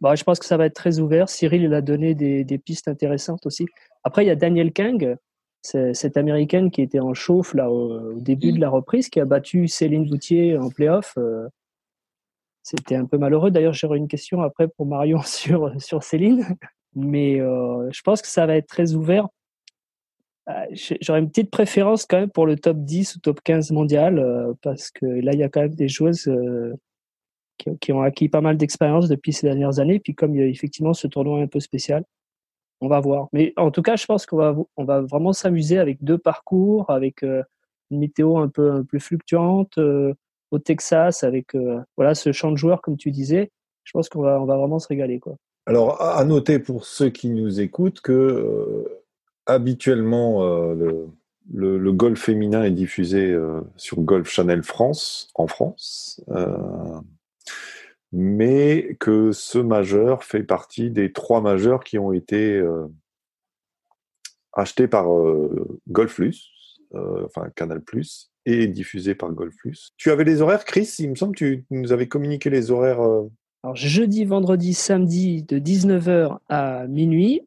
Speaker 2: Bon, je pense que ça va être très ouvert. Cyril, il a donné des, pistes intéressantes aussi. Après, il y a Daniel Kang, cette américaine qui était en chauffe là, au, début de la reprise, qui a battu Céline Boutier en playoff. euh, C'était un peu malheureux. D'ailleurs, j'aurai une question après pour Marion sur, sur Céline. Mais euh, je pense que ça va être très ouvert. Euh, J'aurais une petite préférence quand même pour le top 10 ou top 15 mondial, parce que là, il y a quand même des joueuses qui, ont acquis pas mal d'expérience depuis ces dernières années. Puis comme il y a effectivement ce tournoi un peu spécial, on va voir. Mais en tout cas, je pense qu'on va, on va vraiment s'amuser avec deux parcours, avec euh, une météo un peu, un fluctuante euh, au Texas, avec euh, voilà ce champ de joueurs, comme tu disais. Je pense qu'on va, on va vraiment se régaler. Quoi.
Speaker 1: Alors, à noter pour ceux qui nous écoutent que habituellement, le, le- golf féminin est diffusé sur Golf Channel France, en France, mais que ce majeur fait partie des trois majeurs qui ont été euh, achetés par euh, Golf Plus, euh, enfin Canal Plus, et diffusés par Golf Plus. Tu avais les horaires, Chris? Il me semble que tu nous avais communiqué les horaires. euh,
Speaker 2: Alors, jeudi, vendredi, samedi, de 19h à minuit,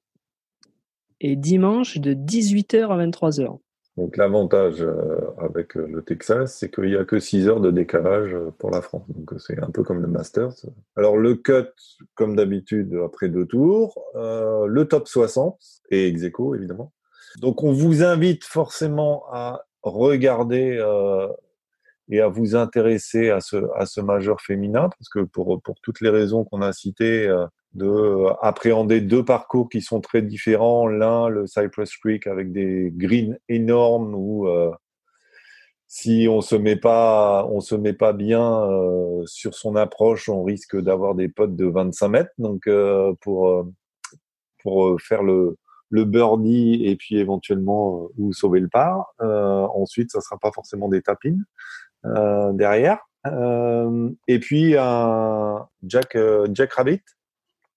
Speaker 2: et dimanche, de 18h à 23h.
Speaker 1: Donc l'avantage euh, avec euh, le Texas, c'est qu'il n'y a que 6 heures de décalage euh, pour la France. Donc c'est un peu comme le Masters. Alors le cut, comme d'habitude, après deux tours. Euh, le top 60 et ex aequo, évidemment. Donc on vous invite forcément à regarder euh, et à vous intéresser à ce, à ce majeur féminin, parce que pour, pour toutes les raisons qu'on a citées, euh, de euh, appréhender deux parcours qui sont très différents. L'un, le Cypress Creek, avec des greens énormes où euh, si on se met pas, on se met pas bien euh, sur son approche, on risque d'avoir des potes de 25 mètres. Donc euh, pour euh, pour euh, faire le le birdie et puis éventuellement ou sauver le par. Ensuite, ça sera pas forcément des tapines derrière. Et puis un Jack Jack Rabbit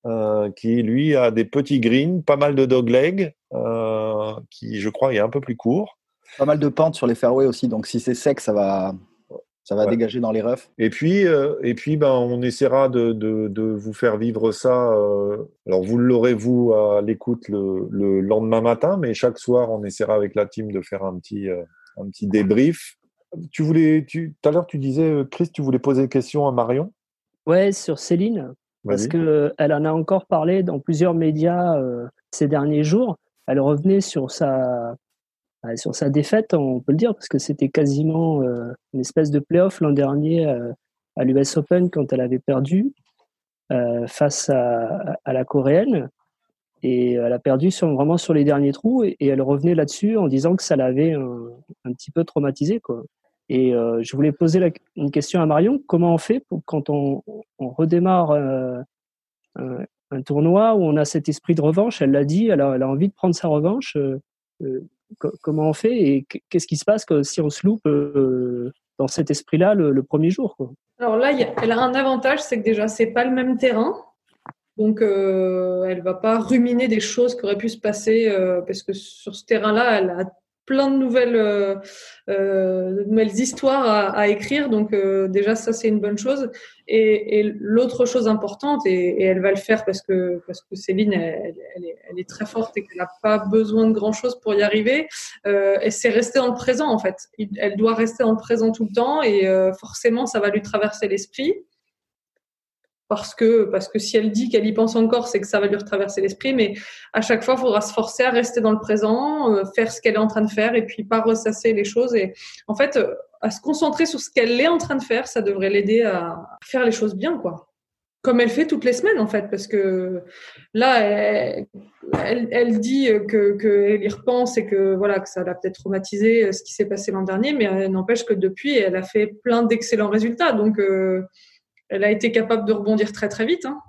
Speaker 1: euh, qui lui a des petits greens, pas mal de dogleg, euh, qui je crois est un peu plus court.
Speaker 5: Pas mal de pentes sur les fairways aussi, donc si c'est sec, ça va, Ça va dégager dans les refs.
Speaker 1: Et puis, euh, et puis ben, on essaiera de, de, de, vous faire vivre ça. Euh, alors, vous l'aurez, vous, à l'écoute le, le, lendemain matin, mais chaque soir, on essaiera avec la team de faire un petit, euh, un petit débrief. Tu voulais, tu, tout à l'heure, tu disais, Chris, tu voulais poser une question à Marion?
Speaker 2: Ouais, sur Céline, parce qu'elle en a encore parlé dans plusieurs médias ces derniers jours. Elle revenait sur sa, bah, sur sa défaite, on peut le dire, parce que c'était quasiment euh, une espèce de playoff l'an dernier euh, à l'US Open quand elle avait perdu euh, face à, la coréenne. Et elle a perdu sur, vraiment sur les derniers trous et, elle revenait là-dessus en disant que ça l'avait un, petit peu traumatisé. Quoi. Et je voulais poser une question à Marion. Comment on fait quand on, redémarre un, un, tournoi où on a cet esprit de revanche? Elle l'a dit, elle a, envie de prendre sa revanche comment on fait et qu'est-ce qui se passe si on se loupe euh, dans cet esprit-là le, premier jour
Speaker 6: Alors là, elle a un avantage, c'est que déjà, c'est pas le même terrain. Donc, euh, elle va pas ruminer des choses qui auraient pu se passer euh, parce que sur ce terrain-là, elle a plein de nouvelles, euh, euh, nouvelles histoires à, à écrire. Donc euh, déjà, ça, c'est une bonne chose. Et, et l'autre chose importante, et, et, elle va le faire parce que, parce que Céline, elle, elle, est, elle est, très forte et qu'elle n'a pas besoin de grand-chose pour y arriver, euh, c'est rester dans le présent, en fait. Elle doit rester dans le présent tout le temps et euh, forcément, ça va lui traverser l'esprit parce que, parce que si elle dit qu'elle y pense encore, c'est que ça va lui retraverser l'esprit. Mais à chaque fois, il faudra se forcer à rester dans le présent, euh, faire ce qu'elle est en train de faire et puis pas ressasser les choses. Et en fait, euh, à se concentrer sur ce qu'elle est en train de faire, ça devrait l'aider à faire les choses bien, quoi. Comme elle fait toutes les semaines, en fait, parce que là, elle, elle, dit que qu'elle y repense et que voilà que ça l'a peut-être traumatisé euh, ce qui s'est passé l'an dernier, mais n'empêche que depuis, elle a fait plein d'excellents résultats. Donc elle a été capable de rebondir très très vite. Hein.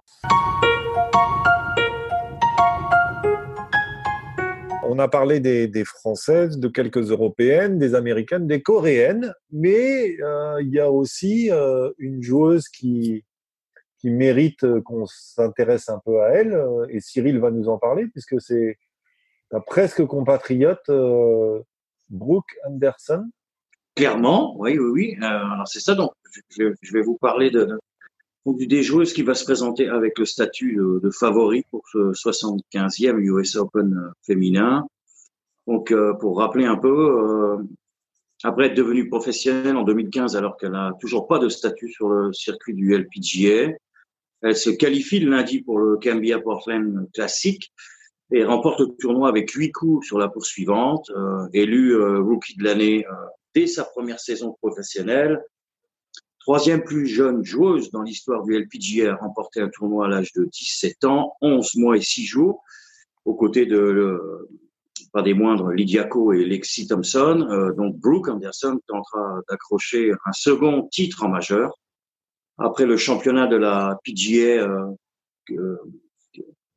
Speaker 1: On a parlé des, Françaises, de quelques Européennes, des Américaines, des Coréennes, mais euh, il y a aussi euh, une joueuse qui, qui mérite qu'on s'intéresse un peu à elle, euh, et Cyril va nous en parler, puisque c'est ta presque compatriote Brooke Anderson.
Speaker 3: Clairement, oui, oui, oui. alors c'est ça, donc je, vais vous parler de, des joueuses qui va se présenter avec le statut de, favori pour ce 75e US Open euh, féminin. Donc, euh, pour rappeler un peu, euh, après être devenue professionnelle en 2015, alors qu'elle n'a toujours pas de statut sur le circuit du LPGA, elle se qualifie le lundi pour le Cambia Portland Classic et remporte le tournoi avec huit coups sur la poursuivante, euh, élue rookie de l'année dès sa première saison professionnelle troisième plus jeune joueuse dans l'histoire du LPGA a remporté un tournoi à l'âge de 17 ans, 11 mois et 6 jours, aux côtés de, pas des moindres, Lydiaco et Lexi Thompson. Euh, donc Brooke Anderson tentera d'accrocher un second titre en majeur après le championnat de la PGA euh,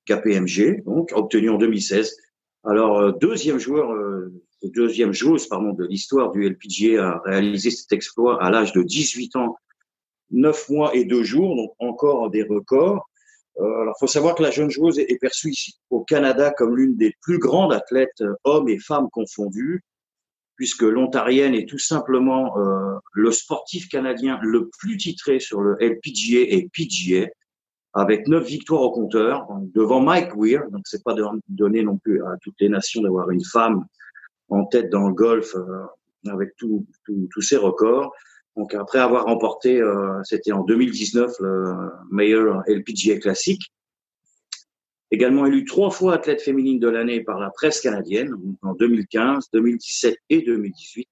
Speaker 3: KPMG, donc obtenu en 2016. Alors euh, deuxième joueur, euh, deuxième joueuse pardon de l'histoire du LPGA a réalisé cet exploit à l'âge de 18 ans, 9 mois et 2 jours, donc encore des records. Euh, alors, faut savoir que la jeune joueuse est perçue ici au Canada comme l'une des plus grandes athlètes, euh, hommes et femmes confondus, puisque l'Ontarienne est tout simplement euh, le sportif canadien le plus titré sur le LPGA et PGA, avec neuf victoires au compteur, devant Mike Weir. Donc, c'est pas donné non plus à toutes les nations d'avoir une femme en tête dans le golf euh, avec tous ces records. Donc après avoir remporté, euh, c'était en 2019 le meilleur LPGA classique. Également élu trois fois athlète féminine de l'année par la presse canadienne en 2015, 2017 et 2018.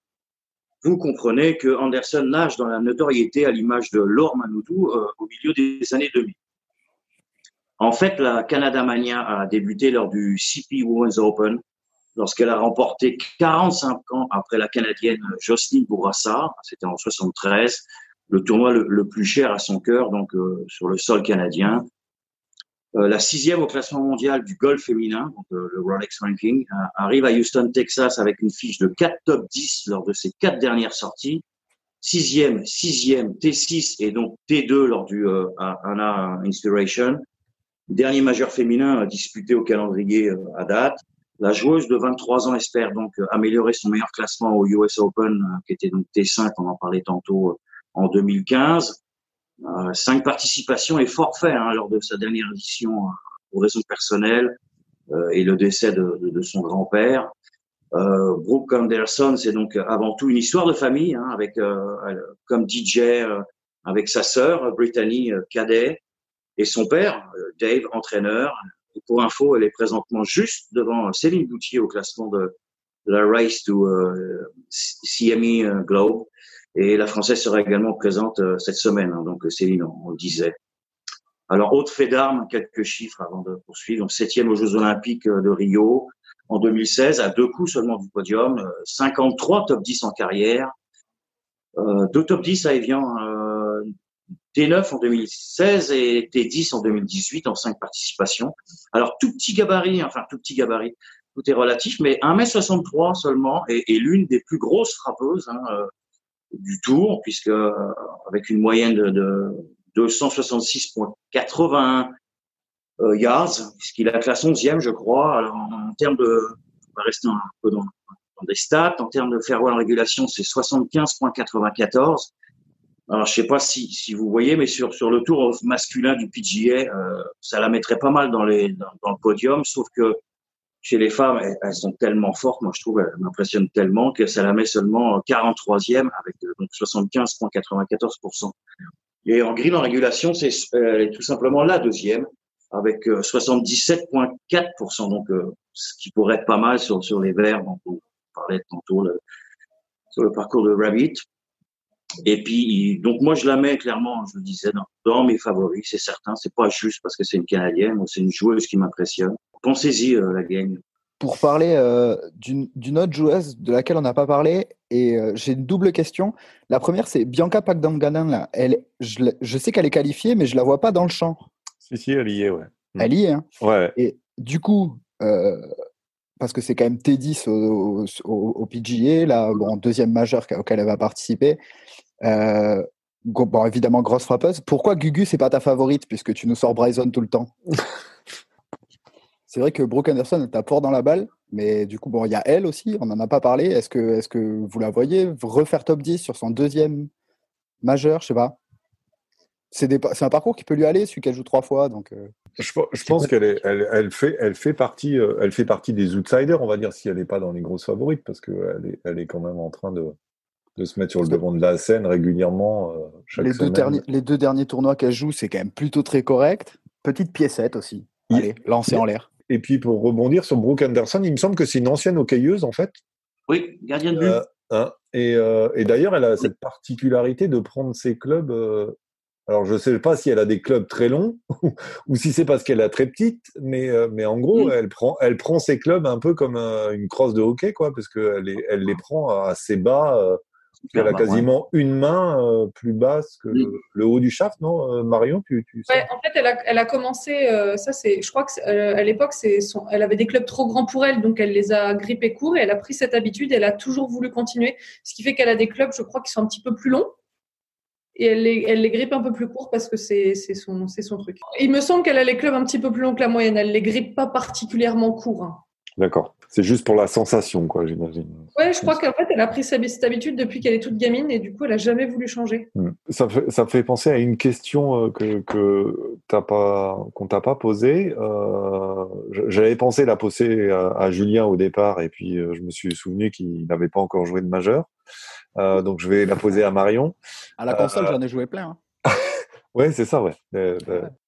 Speaker 3: Vous comprenez que Anderson nage dans la notoriété à l'image de Laure Manoudou euh, au milieu des années 2000. En fait, la Canada Mania a débuté lors du CP Women's Open lorsqu'elle a remporté 45 ans après la Canadienne Jocelyne Bourassa, c'était en 73, le tournoi le, plus cher à son cœur, donc euh, sur le sol canadien. Euh, la sixième au classement mondial du golf féminin, donc, euh, le Rolex Ranking, arrive à Houston, Texas, avec une fiche de 4 top 10 lors de ses quatre dernières sorties. Sixième, sixième, T6 et donc T2 lors du ANA Inspiration. Dernier majeur féminin disputé au calendrier à date. La joueuse de 23 ans espère donc euh, améliorer son meilleur classement au US Open, euh, qui était donc T5, on en parlait tantôt, euh, en 2015. cinq participations et forfait hein, lors de sa dernière édition pour raisons personnelles et le décès de, de, de son grand-père. Euh, Brooke Anderson, c'est donc avant tout une histoire de famille, hein, avec comme DJ avec sa sœur Brittany cadet et son père Dave entraîneur pour info, elle est présentement juste devant Céline Boutier au classement de, la Race to euh, CME euh, Globe. Et la Française sera également présente euh, cette semaine. Hein, donc Céline, on, le disait. Alors, autre fait d'armes, quelques chiffres avant de poursuivre. Donc, septième aux Jeux Olympiques de Rio en 2016, à deux coups seulement du podium. 53 top 10 en carrière. deux top 10 à Evian T9 en 2016 et T10 en 2018 en cinq participations. Alors tout petit gabarit, enfin tout petit gabarit, tout est relatif, mais 1m63 seulement et, l'une des plus grosses frappeuses hein, euh, du tour, puisque euh, avec une moyenne de, de 266.80 euh, yards, puisqu'il a classe 11e, je crois. Alors en, termes de, on va rester un peu dans, dans des stats, en termes de fairway en régulation, c'est 75.94 alors, je sais pas si, si vous voyez, mais sur, sur le tour masculin du PGA, euh, ça la mettrait pas mal dans, les, dans, le podium, sauf que chez les femmes, elles, sont tellement fortes, moi je trouve, elles m'impressionnent tellement que ça la met seulement 43e avec euh, donc 75,94%. Et en grille en régulation, c'est elle est tout simplement la deuxième avec 77,4%, euh, donc euh, ce qui pourrait être pas mal sur, sur les verts dont on parlait tantôt le, sur le parcours de Rabbit. Et puis, donc moi, je la mets clairement, je le disais, dans, mes favoris, c'est certain. C'est pas juste parce que c'est une Canadienne ou c'est une joueuse qui m'impressionne. Pensez-y, euh, la gang.
Speaker 5: Pour parler euh, d'une autre joueuse de laquelle on n'a pas parlé, et euh, j'ai une double question. La première, c'est Bianca Pagdanganan. Là. Elle, je, je sais qu'elle est qualifiée, mais je la vois pas dans le champ.
Speaker 1: Si, si, elle y est, ouais.
Speaker 5: Elle y est, hein.
Speaker 1: Ouais.
Speaker 5: Et du coup, parce que c'est quand même T10 au, au, PGA, là, en deuxième majeur auquel elle va participer. Euh, bon, évidemment, grosse frappeuse. Pourquoi Gugu, c'est pas ta favorite, puisque tu nous sors Bryson tout le temps? C'est vrai que Brooke Anderson est à port dans la balle, mais du coup, bon, il y a elle aussi, on n'en a pas parlé. Est-ce que, est que vous la voyez refaire top 10 sur son deuxième majeur? Je sais pas. C'est un parcours qui peut lui aller, celui qu'elle joue trois fois. Donc, euh,
Speaker 1: je, pense qu'elle elle, fait, elle, fait partie, euh, elle fait partie des outsiders, on va dire, si elle n'est pas dans les grosses favorites, parce qu'elle est, elle est quand même en train de, de se mettre sur le devant de la scène régulièrement euh, chaque
Speaker 5: les
Speaker 1: semaine.
Speaker 5: Deux derniers, les deux derniers tournois qu'elle joue, c'est quand même plutôt très correct. Petite piécette aussi. Allez, lancée en l'air.
Speaker 1: Et puis pour rebondir sur Brooke Anderson, il me semble que c'est une ancienne hockeyeuse en fait.
Speaker 3: Oui, gardienne de but.
Speaker 1: Euh, hein, et, euh, et d'ailleurs, elle a cette particularité de prendre ses clubs. Alors, je ne sais pas si elle a des clubs très longs ou si c'est parce qu'elle est très petite, mais, mais en gros, elle, prend, elle prend ses clubs un peu comme une crosse de hockey, quoi, parce qu'elle elle les prend assez bas elle a quasiment une main euh, plus basse que le, haut du shaft, non, euh, Marion tu, tu
Speaker 6: En fait, elle a, elle a commencé, euh, ça c'est, je crois qu'à l'époque, c'est elle avait des clubs trop grands pour elle, donc elle les a grippés courts et elle a pris cette habitude. Elle a toujours voulu continuer, ce qui fait qu'elle a des clubs, je crois, qui sont un petit peu plus longs. Et elle les, elle les grippe un peu plus courts parce que c'est son, son truc. Il me semble qu'elle a les clubs un petit peu plus longs que la moyenne. Elle les grippe pas particulièrement courts. Hein.
Speaker 1: D'accord. C'est juste pour la sensation, quoi, j'imagine.
Speaker 6: Ouais, je crois qu'en fait, elle a pris cette habitude depuis qu'elle est toute gamine et du coup, elle a jamais voulu changer.
Speaker 1: Hmm. Ça, fait, ça fait penser à une question euh, que, que t'as pas, qu'on t'a pas posée. Euh, J'avais pensé la poser à, Julien au départ et puis euh, je me suis souvenu qu'il n'avait pas encore joué de majeur. Euh, donc je vais la poser à Marion.
Speaker 5: À la console, j'en ai joué plein.
Speaker 1: Hein. ouais, c'est ça, ouais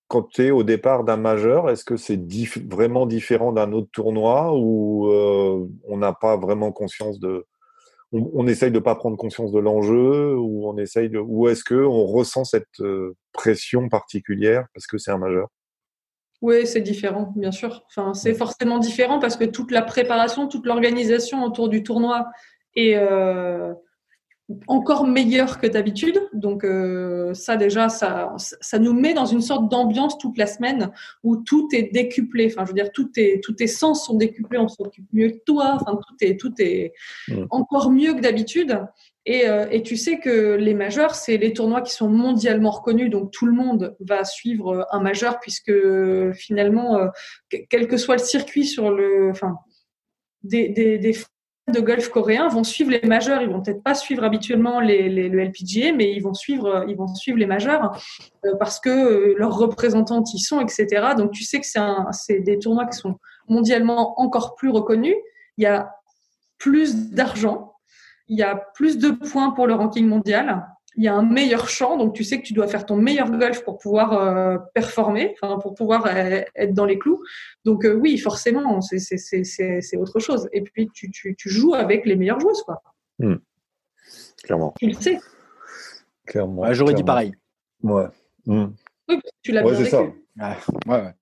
Speaker 1: quand tu es au départ d'un majeur, est-ce que c'est vraiment différent d'un autre tournoi ou euh, on n'a pas vraiment conscience de. On, essaye de pas prendre conscience de l'enjeu ou on essaye de. Ou est-ce qu'on ressent cette euh, pression particulière parce que c'est un majeur?
Speaker 6: Oui, c'est différent, bien sûr. Enfin, c'est forcément différent parce que toute la préparation, toute l'organisation autour du tournoi est. Euh, encore meilleur que d'habitude. Donc euh, ça déjà, ça, ça nous met dans une sorte d'ambiance toute la semaine où tout est décuplé. Enfin, je veux dire, tout est, tous tes sens sont décuplés. On s'occupe mieux que toi. Enfin, tout est, tout est mm. encore mieux que d'habitude. Et, euh, et, tu sais que les majeurs, c'est les tournois qui sont mondialement reconnus, donc tout le monde va suivre un majeur puisque finalement, euh, quel que soit le circuit sur le, enfin, des, des, des de golf coréens vont suivre les majeurs. Ils vont peut-être pas suivre habituellement les, le LPGA, mais ils vont suivre, ils vont suivre les majeurs euh, parce que euh, leurs représentants y sont, etc. Donc tu sais que c'est des tournois qui sont mondialement encore plus reconnus. Il y a plus d'argent, il y a plus de points pour le ranking mondial il y a un meilleur champ, donc tu sais que tu dois faire ton meilleur golf pour pouvoir euh, performer, pour pouvoir euh, être dans les clous. Donc euh, oui, forcément, c'est autre chose. Et puis tu, tu, tu, joues avec les meilleures joueuses, quoi.
Speaker 1: Hmm. Clairement.
Speaker 6: Tu le sais.
Speaker 1: Clairement.
Speaker 5: J'aurais dit pareil.
Speaker 1: Ouais.
Speaker 6: Hmm. Oui, tu l'as ouais,
Speaker 1: c'est ça. ouais,
Speaker 5: ouais.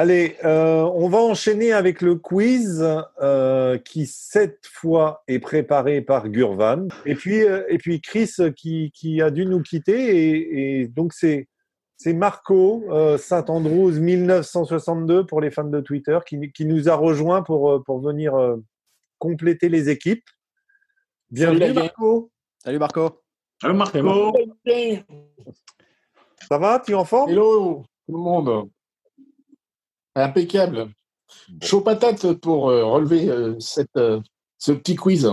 Speaker 1: Allez, euh, on va enchaîner avec le quiz euh, qui cette fois est préparé par Gurvan. Et puis, euh, et puis Chris qui, qui, a dû nous quitter. Et, donc c'est c'est Marco Saint-Andrews 1962 pour les fans de Twitter qui, qui nous a rejoint pour, pour venir compléter les équipes. Bienvenue Marco.
Speaker 5: Salut Marco.
Speaker 3: Salut Marco.
Speaker 1: Ça va? Tu es en forme?
Speaker 7: Hello tout le monde. Impeccable. Chaud patate pour euh, relever euh, cette, euh, ce petit quiz.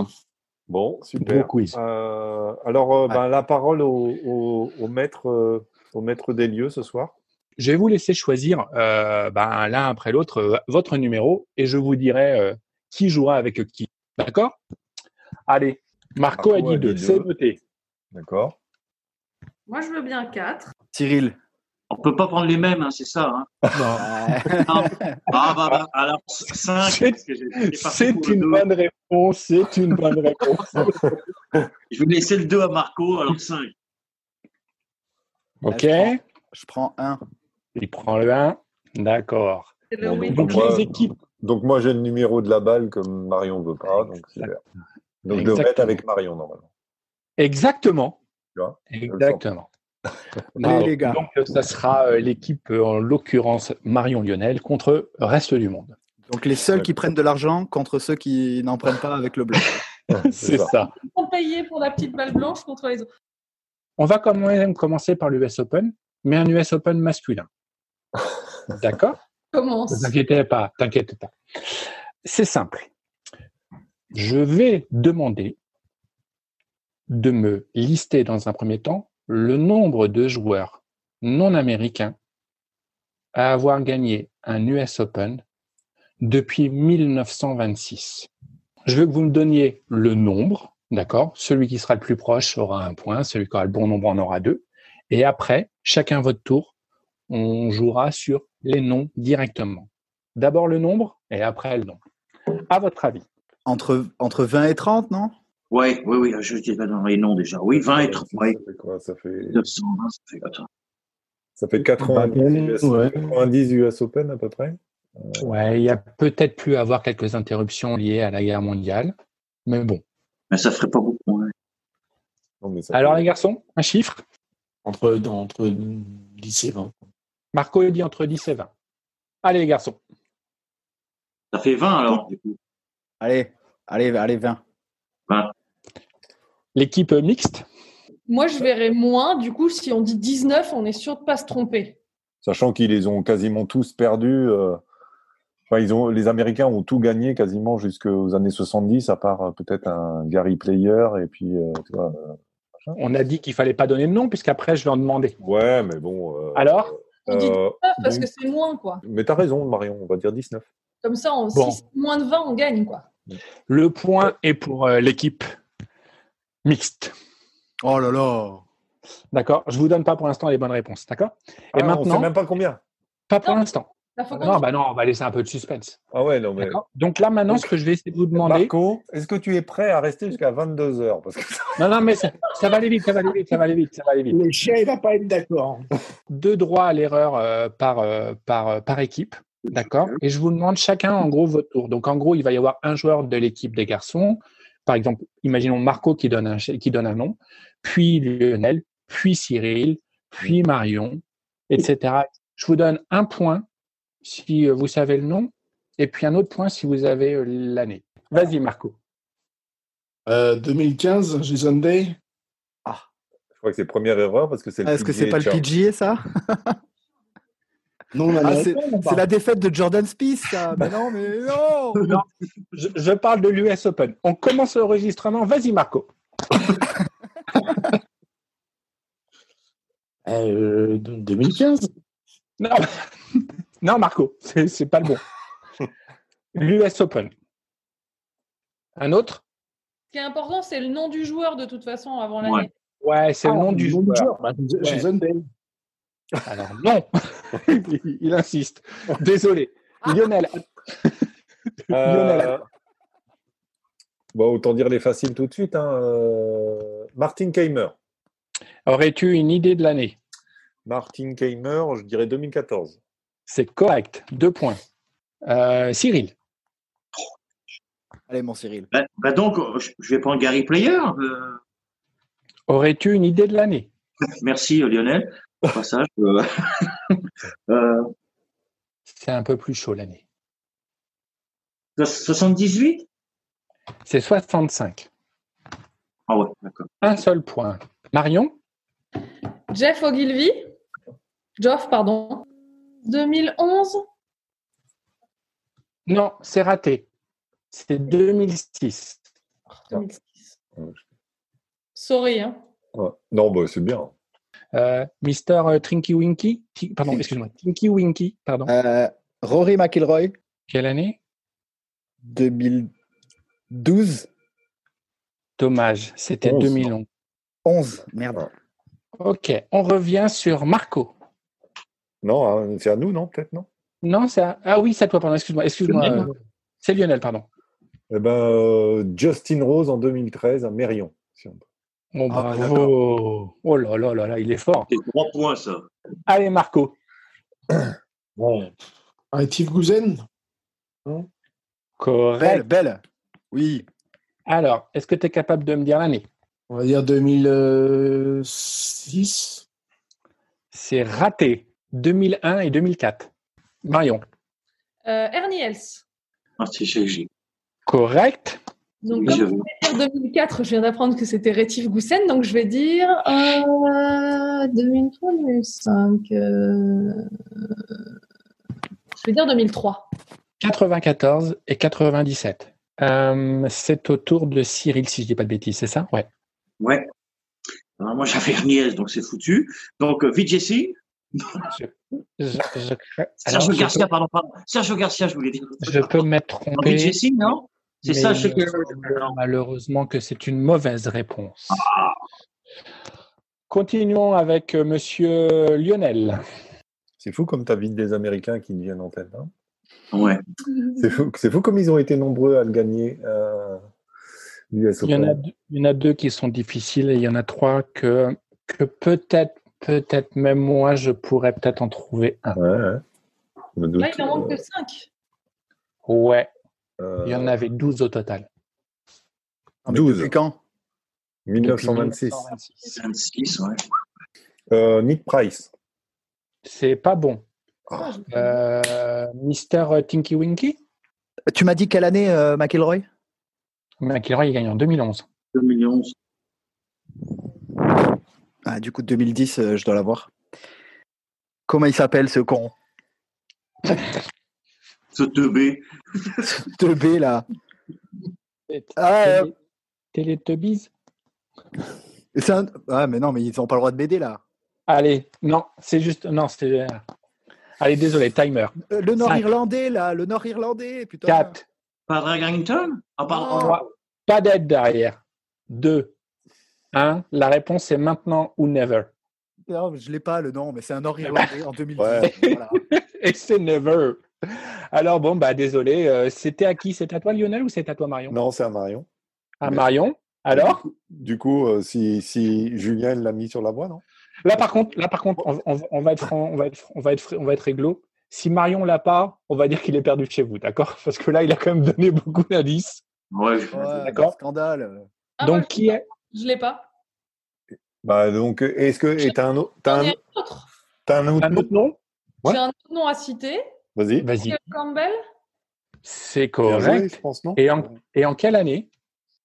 Speaker 1: Bon, super.
Speaker 4: quiz.
Speaker 1: alors, ben, la parole au, au, maître, au maître des lieux ce soir.
Speaker 4: Je vais vous laisser choisir ben, l'un après l'autre votre numéro et je vous dirai qui jouera avec qui. D'accord? Allez, Marco, a dit 2, c'est noté.
Speaker 1: D'accord.
Speaker 6: Moi, je veux bien 4.
Speaker 5: Cyril.
Speaker 3: On peut pas prendre les mêmes, hein, c'est ça. Hein. Non. Ah, bah, bah, alors 5.
Speaker 4: C'est une bonne réponse. C'est une bonne réponse.
Speaker 3: je vais laisser le 2 à Marco, alors 5.
Speaker 4: Ok.
Speaker 5: Je prends 1.
Speaker 4: Il prend le 1. D'accord.
Speaker 1: donc, donc, les équipes. Donc moi j'ai le numéro de la balle comme Marion ne veut pas. Donc, donc je devrais être avec Marion normalement.
Speaker 4: Exactement. Exactement. Les gars. Donc, ça sera euh, l'équipe, euh, en l'occurrence Marion Lionel, contre le reste du monde.
Speaker 5: Donc, les seuls qui prennent de l'argent contre ceux qui n'en prennent pas avec le blanc.
Speaker 4: C'est ça.
Speaker 6: Ils vont payer pour la petite balle blanche contre les autres.
Speaker 4: On va quand même commencer par l'US Open, mais un US Open masculin. D'accord?
Speaker 6: Commence.
Speaker 4: Ne t'inquiète pas, t'inquiète pas. C'est simple. Je vais demander de me lister dans un premier temps le nombre de joueurs non américains à avoir gagné un US Open depuis 1926. Je veux que vous me donniez le nombre, d'accord? Celui qui sera le plus proche aura un point, celui qui aura le bon nombre en aura deux. Et après, chacun votre tour, on jouera sur les noms directement. D'abord le nombre et après le nom. À votre avis
Speaker 5: Entre, entre 20 et 30, non?
Speaker 3: Oui, oui, oui, je dirais dans les noms déjà. Oui, 20 et 30.
Speaker 1: Ça fait quoi? Ça fait.
Speaker 3: 900, ça fait. Attends.
Speaker 1: Ça fait 90, US, 90 US Open à peu près?
Speaker 4: Euh... Ouais, il y a peut-être pu avoir quelques interruptions liées à la guerre mondiale, mais bon.
Speaker 3: Mais ça ferait pas beaucoup. Ouais.
Speaker 4: Non, mais Alors, fait... les garçons, un chiffre?
Speaker 7: Entre, entre 10 et 20.
Speaker 4: Marco dit entre 10 et 20. Allez, les garçons.
Speaker 3: Ça fait 20 alors, du coup.
Speaker 5: Allez, allez, allez, 20.
Speaker 3: 20.
Speaker 4: L'équipe mixte
Speaker 6: Moi, je verrais moins. Du coup, si on dit 19, on est sûr de ne pas se tromper.
Speaker 1: Sachant qu'ils les ont quasiment tous perdus. Euh, enfin, ils ont, les Américains ont tout gagné quasiment jusqu'aux années 70, à part euh, peut-être un Gary Player et puis. Euh, tu vois,
Speaker 4: on a dit qu'il fallait pas donner de nom, puisqu'après, je vais en demander.
Speaker 1: Ouais, mais bon.
Speaker 4: Alors
Speaker 6: On dit 19 parce que c'est moins, quoi.
Speaker 1: Mais tu as raison, Marion, on va dire 19.
Speaker 6: Comme ça, on, bon. si moins de 20, on gagne, quoi.
Speaker 4: Le point est pour l'équipe mixte.
Speaker 5: Oh là là
Speaker 4: D'accord Je ne vous donne pas pour l'instant les bonnes réponses. D'accord?
Speaker 1: Et ah, maintenant. On ne sait même pas combien
Speaker 4: Pas pour l'instant. Non, bah non, on va laisser un peu de suspense.
Speaker 1: Ah ouais, non, mais...
Speaker 4: Donc là, maintenant, ce que je vais essayer de vous demander.
Speaker 1: Marco, est-ce que tu es prêt à rester jusqu'à 22 heures? Parce que...
Speaker 4: Non, non, mais ça, ça, va aller vite, ça va aller vite, ça va aller vite, ça va aller vite.
Speaker 7: Le chien, il va pas être d'accord.
Speaker 4: Deux droits à l'erreur euh, par, euh, par, euh, par équipe. D'accord Et je vous demande chacun, en gros, votre tour. Donc, en gros, il va y avoir un joueur de l'équipe des garçons, par exemple, imaginons Marco qui donne un, qui donne un nom, puis Lionel, puis Cyril, puis Marion, etc. Je vous donne un point si euh, vous savez le nom, et puis un autre point si vous avez euh, l'année. Vas-y, Marco.
Speaker 7: 2015, euh, Jason Day.
Speaker 1: Ah, je crois que c'est première erreur parce que c'est le
Speaker 5: Est-ce que c'est pas le PGA, ça?
Speaker 7: Non,
Speaker 5: Ah, c'est la défaite de Jordan Spieth, ça. Mais non, mais non.
Speaker 4: Non, je, je parle de l'US Open. On commence l'enregistrement. Vas-y, Marco.
Speaker 7: Euh, 2015
Speaker 4: Non, non Marco, c'est c'est pas le bon. L'US Open. Un autre?
Speaker 6: Ce qui est important, c'est le nom du joueur de toute façon avant l'année.
Speaker 3: Ouais.
Speaker 4: Ouais, c'est le nom du joueur.
Speaker 7: Bah, chez Zundel.
Speaker 4: Alors non, il, il insiste. Désolé. Lionel. Lionel.
Speaker 1: Euh, Bon, autant dire les faciles tout de suite. hein. Euh, Martin Keimer.
Speaker 4: Aurais-tu une idée de l'année?
Speaker 1: Martin Keimer, je dirais 2014.
Speaker 4: C'est correct. Deux points. Euh, Cyril.
Speaker 5: Allez, mon Cyril.
Speaker 3: Bah, bah donc, je vais prendre Gary Player. euh,
Speaker 4: Aurais-tu une idée de l'année?
Speaker 3: Merci Lionel. Au passage. euh,
Speaker 4: C'est un peu plus chaud l'année.
Speaker 3: 78
Speaker 4: C'est 65.
Speaker 3: Ah ouais, d'accord.
Speaker 4: Un seul point. Marion?
Speaker 6: Jeff Ogilvy? Geoff, pardon. 2011.
Speaker 4: Non, c'est raté. C'est 2006.
Speaker 6: 2006.
Speaker 1: Ouais.
Speaker 6: Sorry. Hein.
Speaker 1: Ouais. Non, bah, c'est bien.
Speaker 4: Euh, Mister euh, Trinky Winky Ti- Pardon, excuse-moi. Tinky Winky, pardon.
Speaker 5: Euh, Rory McIlroy,
Speaker 4: Quelle année?
Speaker 5: 2012,
Speaker 4: Dommage, c'était
Speaker 1: 11.
Speaker 4: 2011.
Speaker 5: 11. Merde.
Speaker 4: Ok, on revient sur Marco.
Speaker 1: Non, hein, c'est à nous, non Peut-être, non?
Speaker 4: Non, c'est à- ah oui, c'est à toi, pardon. Excuse-moi, euh, C'est Lionel, pardon.
Speaker 1: Eh ben, euh, Justin Rose en 2013 à Mérion. si on peut.
Speaker 4: Bon,
Speaker 5: Ah,
Speaker 4: bravo. Oh là là là là, il est fort.
Speaker 3: C'est trois points, ça.
Speaker 4: Allez, Marco.
Speaker 7: Bon. Un Steve Gouzen
Speaker 4: Correct.
Speaker 5: Belle, belle. Oui.
Speaker 4: Alors, est-ce que tu es capable de me dire l'année?
Speaker 7: On va dire 2006.
Speaker 4: C'est raté. 2001 et 2004. Marion.
Speaker 6: Euh, Ernie Els.
Speaker 3: Ah.
Speaker 4: Correct.
Speaker 6: Donc,
Speaker 3: Oui,
Speaker 6: comme
Speaker 3: je-
Speaker 6: je vais dire 2004, je viens d'apprendre que c'était Rétif Goussen, donc je vais dire euh, 2003, 2005. euh, Je vais dire 2003.
Speaker 4: 94 et 97. Euh, c'est au tour de Cyril, si je dis pas de bêtises, c'est ça? Ouais.
Speaker 3: Ouais. Alors, moi, j'avais Herniez, donc c'est foutu. Donc, euh, VJC.
Speaker 4: Je, je- alors,
Speaker 3: Sergio Garcia,
Speaker 4: peux-
Speaker 3: pardon, pardon. Sergio Garcia, je voulais dire.
Speaker 4: Je peux m'être trompé.
Speaker 3: VJC, non? C'est ça, je sais que.
Speaker 4: Malheureusement que c'est une mauvaise réponse. Continuons avec euh, Monsieur Lionel.
Speaker 1: C'est fou comme tu vite des Américains qui deviennent en tête. hein.
Speaker 3: Ouais.
Speaker 1: c'est fou, c'est fou comme ils ont été nombreux à le gagner. Euh,
Speaker 4: Il y, en a, deux- il y en a deux qui sont difficiles et il y en a trois que, que peut-être, peut-être même moi, je pourrais peut-être en trouver un.
Speaker 1: Ouais, ouais. Doute.
Speaker 6: Là, il en manque
Speaker 1: Euh,
Speaker 6: que 5.
Speaker 4: Ouais, il y en avait 12 au total.
Speaker 5: Non, mais
Speaker 1: 12.
Speaker 5: Depuis quand?
Speaker 1: 1926.
Speaker 4: 1926.
Speaker 3: 26, ouais.
Speaker 1: Euh, Nick Price.
Speaker 4: C'est pas bon.
Speaker 6: Ah,
Speaker 4: Euh, Mister Tinky Winky?
Speaker 5: Tu m'as dit quelle année, euh, McIlroy?
Speaker 4: McIlroy, il gagne en 2011.
Speaker 3: 2011.
Speaker 5: ah, Du coup, 2010, euh, je dois l'avoir. Comment il s'appelle ce con?
Speaker 3: Ce teubé.
Speaker 5: 2B là. Ah,
Speaker 4: Télé- Teletubbies
Speaker 5: c'est un... ah, mais non, mais ils n'ont pas le droit de BD là.
Speaker 4: Allez, non, c'est juste. Non, c'était. Allez, désolé, timer.
Speaker 5: Euh, le. Nord-Irlandais là, le Nord-Irlandais, putain.
Speaker 4: 4.
Speaker 3: Padre Garrington Ah, pardon.
Speaker 5: Oh.
Speaker 4: Pas d'aide derrière. 2. 1. La réponse est maintenant ou never.
Speaker 5: Non, je l'ai pas le nom, mais c'est un Nord-Irlandais en 2010.
Speaker 1: Ouais.
Speaker 5: Voilà.
Speaker 4: Et c'est never. Alors bon, bah désolé. euh, c'était à qui? C'est à toi, Lionel, ou c'est à toi, Marion?
Speaker 1: Non, c'est à Marion.
Speaker 4: À Marion. Alors?
Speaker 1: Du coup, euh, si, si Julien l'a mis sur la voie, non?
Speaker 4: Là, par contre, là, par contre, on, on- on va être franc, on va être, on va être, on va être réglo. Si Marion l'a pas, on va dire qu'il est perdu de chez vous, d'accord? Parce que là, il a quand même donné beaucoup d'indices.
Speaker 3: Ouais,
Speaker 4: D'accord?
Speaker 5: Scandale.
Speaker 6: Ah,
Speaker 4: Donc,
Speaker 6: moi,
Speaker 4: qui est
Speaker 6: Je l'ai pas.
Speaker 1: Bah donc, est-ce que et t'as un, autre- t'as
Speaker 6: J'en
Speaker 1: un,
Speaker 6: un autre.
Speaker 1: un
Speaker 4: nom?
Speaker 1: Ouais.
Speaker 6: J'ai un autre nom à citer.
Speaker 1: Vas-y.
Speaker 4: Vas-y.
Speaker 6: Michael Campbell?
Speaker 4: C'est
Speaker 1: Bien joué,
Speaker 4: correct.
Speaker 1: je pense, non?
Speaker 4: Et en, et en quelle année?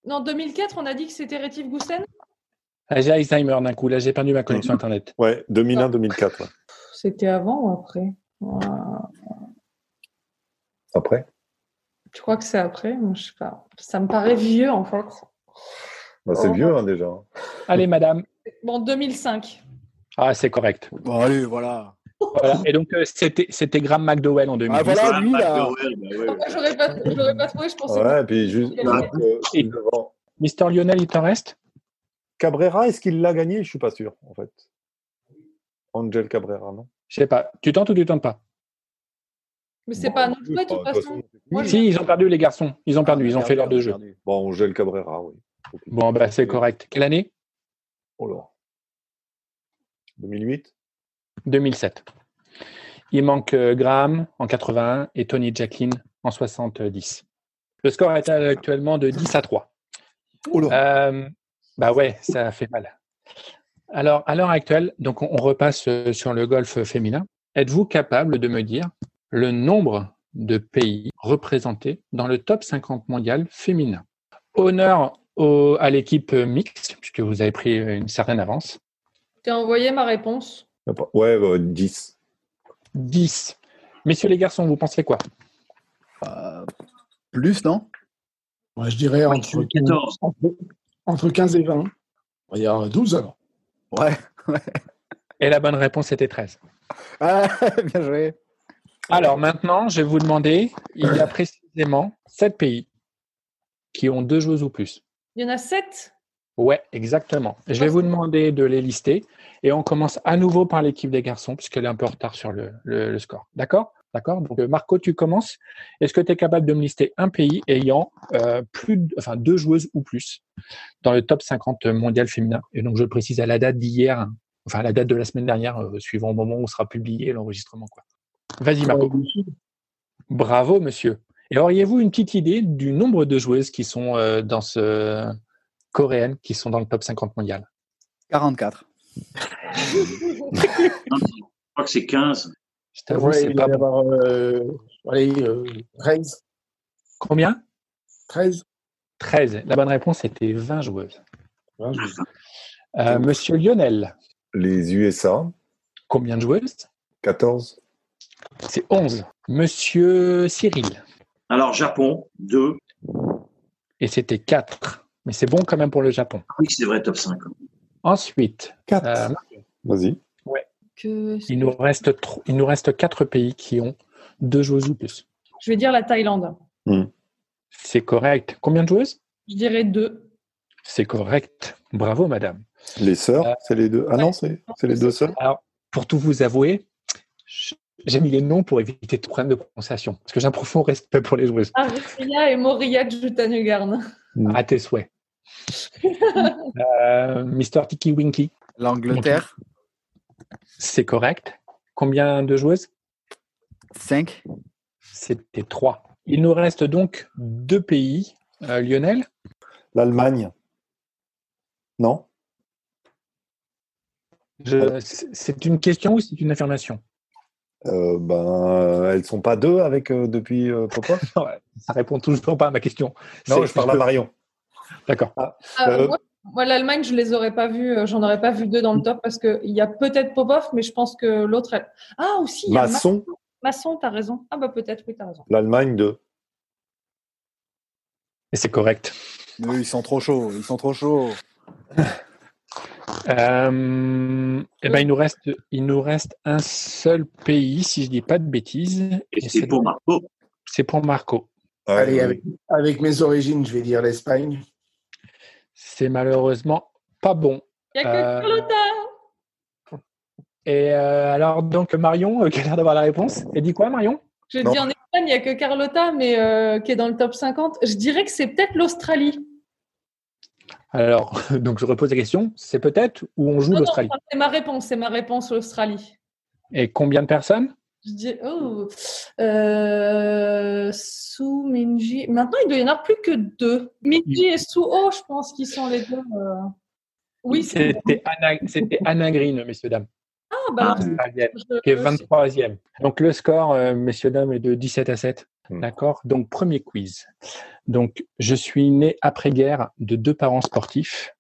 Speaker 6: En 2004, on a dit que c'était Rétif Goussen.
Speaker 4: Ah, J'ai Alzheimer d'un coup. Là, j'ai perdu ma connexion Internet.
Speaker 1: Ouais, 2001-2004. ouais.
Speaker 6: C'était avant ou après? Voilà.
Speaker 1: Après
Speaker 6: Tu crois que c'est après? Moi, Je sais pas. Ça me paraît vieux en fait.
Speaker 1: Bah, C'est
Speaker 6: Oh.
Speaker 1: vieux hein, déjà.
Speaker 4: Allez, madame.
Speaker 6: Bon, 2005.
Speaker 4: Ah, c'est correct.
Speaker 5: Bon, allez, voilà.
Speaker 4: Voilà. Et donc, euh, c'était c'était Graham McDowell en 2008.
Speaker 5: Ah, voilà. Lui, là.
Speaker 3: McDowell, bah ouais.
Speaker 6: J'aurais pas, j'aurais pas trouvé, je pensais.
Speaker 1: Ouais, puis juste
Speaker 6: Et-
Speaker 1: euh.
Speaker 4: Mister Lionel, il t'en reste?
Speaker 1: Cabrera, est-ce qu'il l'a gagné? Je suis pas sûr, en fait. Angel Cabrera, non?
Speaker 4: Je sais pas. Tu tentes ou tu tentes pas?
Speaker 6: Mais c'est
Speaker 1: Bon,
Speaker 6: pas
Speaker 1: oui,
Speaker 6: jouet, de toute façon. Moi,
Speaker 4: Si, ils ont perdu, les garçons. Ils ont perdu. Ils ont fait l'heure de jeu.
Speaker 1: Bon, Angel Cabrera, oui.
Speaker 4: Bon, bah, c'est correct. Quelle année?
Speaker 1: Oh là. 2008
Speaker 4: 2007. Il manque euh, Graham en 81 et Tony Jacklin en 70. Le score est actuellement de 10 à 3.
Speaker 5: Oh là.
Speaker 4: Euh, bah ouais, ça fait mal. Alors, à l'heure actuelle, donc on, repasse euh, sur le golf féminin. Êtes-vous capable de me dire le nombre de pays représentés dans le top 50 mondial féminin? Honneur au- à l'équipe mixte, puisque vous avez pris une certaine avance.
Speaker 6: T'es envoyé ma réponse?
Speaker 1: Ouais, bah, 10.
Speaker 4: 10. Messieurs les garçons, vous pensez quoi?
Speaker 5: Euh, plus, non?
Speaker 7: Moi, je dirais entre,
Speaker 3: 14.
Speaker 7: entre, entre 15 et 20. Il y a 12 alors.
Speaker 5: Ouais.
Speaker 4: Et la bonne réponse était 13.
Speaker 5: Ah, bien joué.
Speaker 4: Alors maintenant, je vais vous demander, il y a précisément 7 pays qui ont deux joueuses ou plus.
Speaker 6: Il y en a sept?
Speaker 4: Ouais, exactement. Je vais vous demander de les lister et on commence à nouveau par l'équipe des garçons puisqu'elle est un peu en retard sur le, le- le score. D'accord? D'accord? Donc euh, Marco, tu commences. Est-ce que tu es capable de me lister un pays ayant euh, plus de- enfin, deux joueuses ou plus dans le top 50 mondial féminin? Et donc je le précise à la date d'hier, enfin à la date de la semaine dernière, euh, suivant au moment où sera publié l'enregistrement. quoi. Vas-y Marco. Bravo, monsieur. Et auriez-vous une petite idée du nombre de joueuses qui sont euh, dans ce coréenne, qui sont dans le top 50 mondial?
Speaker 5: 44.
Speaker 3: Je crois que c'est 15.
Speaker 4: Je t'avoue,
Speaker 7: Ouais,
Speaker 4: c'est
Speaker 7: il
Speaker 4: pas
Speaker 7: va y
Speaker 4: bon.
Speaker 7: avoir euh, allez, euh, 13.
Speaker 4: Combien?
Speaker 7: 13.
Speaker 4: 13. La bonne réponse était 20 joueuses.
Speaker 7: Hein, je-
Speaker 4: Euh, monsieur Lionel,
Speaker 1: Les USA,
Speaker 4: combien de joueuses?
Speaker 1: 14.
Speaker 4: C'est 11. Monsieur Cyril,
Speaker 3: Alors, Japon, 2.
Speaker 4: et c'était 4. Mais c'est bon quand même pour le Japon.
Speaker 3: Oui, c'est vrai, top 5.
Speaker 4: Ensuite,
Speaker 1: 4. Vas-y.
Speaker 6: Que...
Speaker 4: il, nous reste tro- il nous reste 4 pays qui ont deux joueuses ou plus.
Speaker 6: Je vais dire la Thaïlande.
Speaker 4: C'est correct. Combien de joueuses?
Speaker 6: Je dirais deux.
Speaker 4: C'est correct. Bravo, madame.
Speaker 1: Les sœurs,
Speaker 4: Euh,
Speaker 1: c'est les deux. Ah non, c'est c'est les deux sœurs
Speaker 4: Alors, pour tout vous avouer, je- j'ai mis les noms pour éviter tout problème de prononciation. Parce que j'ai un profond respect pour les joueuses.
Speaker 6: Aria et Moria Jutanugarn.
Speaker 4: À tes souhaits. euh, Mister Tiki Winky,
Speaker 5: L'Angleterre,
Speaker 4: c'est correct. Combien de joueuses?
Speaker 5: 5.
Speaker 4: C'était trois. Il nous reste donc deux pays. Euh, Lionel?
Speaker 1: L'Allemagne. Non?
Speaker 4: Je- c'est- une question ou c'est une affirmation?
Speaker 1: Euh, Ben, elles sont pas deux avec euh, depuis euh, Popov
Speaker 4: Ouais, Ça répond toujours pas à ma question.
Speaker 1: Non,
Speaker 4: C'est-
Speaker 1: je parle à Marion.
Speaker 4: D'accord.
Speaker 6: Euh,
Speaker 1: Euh,
Speaker 6: moi, moi, l'Allemagne, je les aurais pas vus. euh, J'en aurais pas vu deux dans le top parce qu'il y a peut-être Popov, mais je pense que l'autre. elle- Ah, aussi, il y a Ma-
Speaker 1: Masson,
Speaker 6: Masson, t'as raison. Ah, bah peut-être, oui, t'as raison.
Speaker 1: l'Allemagne 2.
Speaker 4: Et c'est correct.
Speaker 5: Eux, ils sont trop chauds. Ils sont trop chauds.
Speaker 4: Euh, eh ben, il, nous reste, il nous reste un seul pays, si je dis pas de bêtises.
Speaker 3: Et
Speaker 4: et
Speaker 3: c'est
Speaker 4: c'est-
Speaker 3: pour Marco.
Speaker 4: C'est pour Marco.
Speaker 7: Allez, avec, avec mes origines, je vais dire l'Espagne.
Speaker 4: C'est malheureusement pas bon.
Speaker 6: Il y a que
Speaker 4: Euh,
Speaker 6: Carlotta.
Speaker 4: Et euh, alors, donc, Marion, euh, qui a l'air d'avoir la réponse, elle dit quoi, Marion?
Speaker 6: Je
Speaker 1: Non.
Speaker 6: dis en Espagne, il n'y a que Carlotta, mais euh, qui est dans le top 50. Je dirais que c'est peut-être l'Australie.
Speaker 4: Alors, donc, je repose la question c'est peut-être où on joue l'Australie?
Speaker 6: c'est ma réponse, c'est ma réponse, l'Australie.
Speaker 4: Et combien de personnes?
Speaker 6: Je dis, oh, euh, Sou, Minji. Maintenant, il doit y en avoir plus que deux. Minji et Sou, oh, je pense qu'ils sont les deux. euh. Oui, c'est
Speaker 4: C'était Anna, c'était Anna Green, messieurs, dames,
Speaker 6: ah, bah,
Speaker 4: australienne,
Speaker 6: je-
Speaker 4: qui est 23e. Donc, le score, euh, messieurs, dames, est de 17 à 7.
Speaker 1: Hmm.
Speaker 4: D'accord Donc, premier quiz. Donc, je suis né après-guerre de deux parents sportifs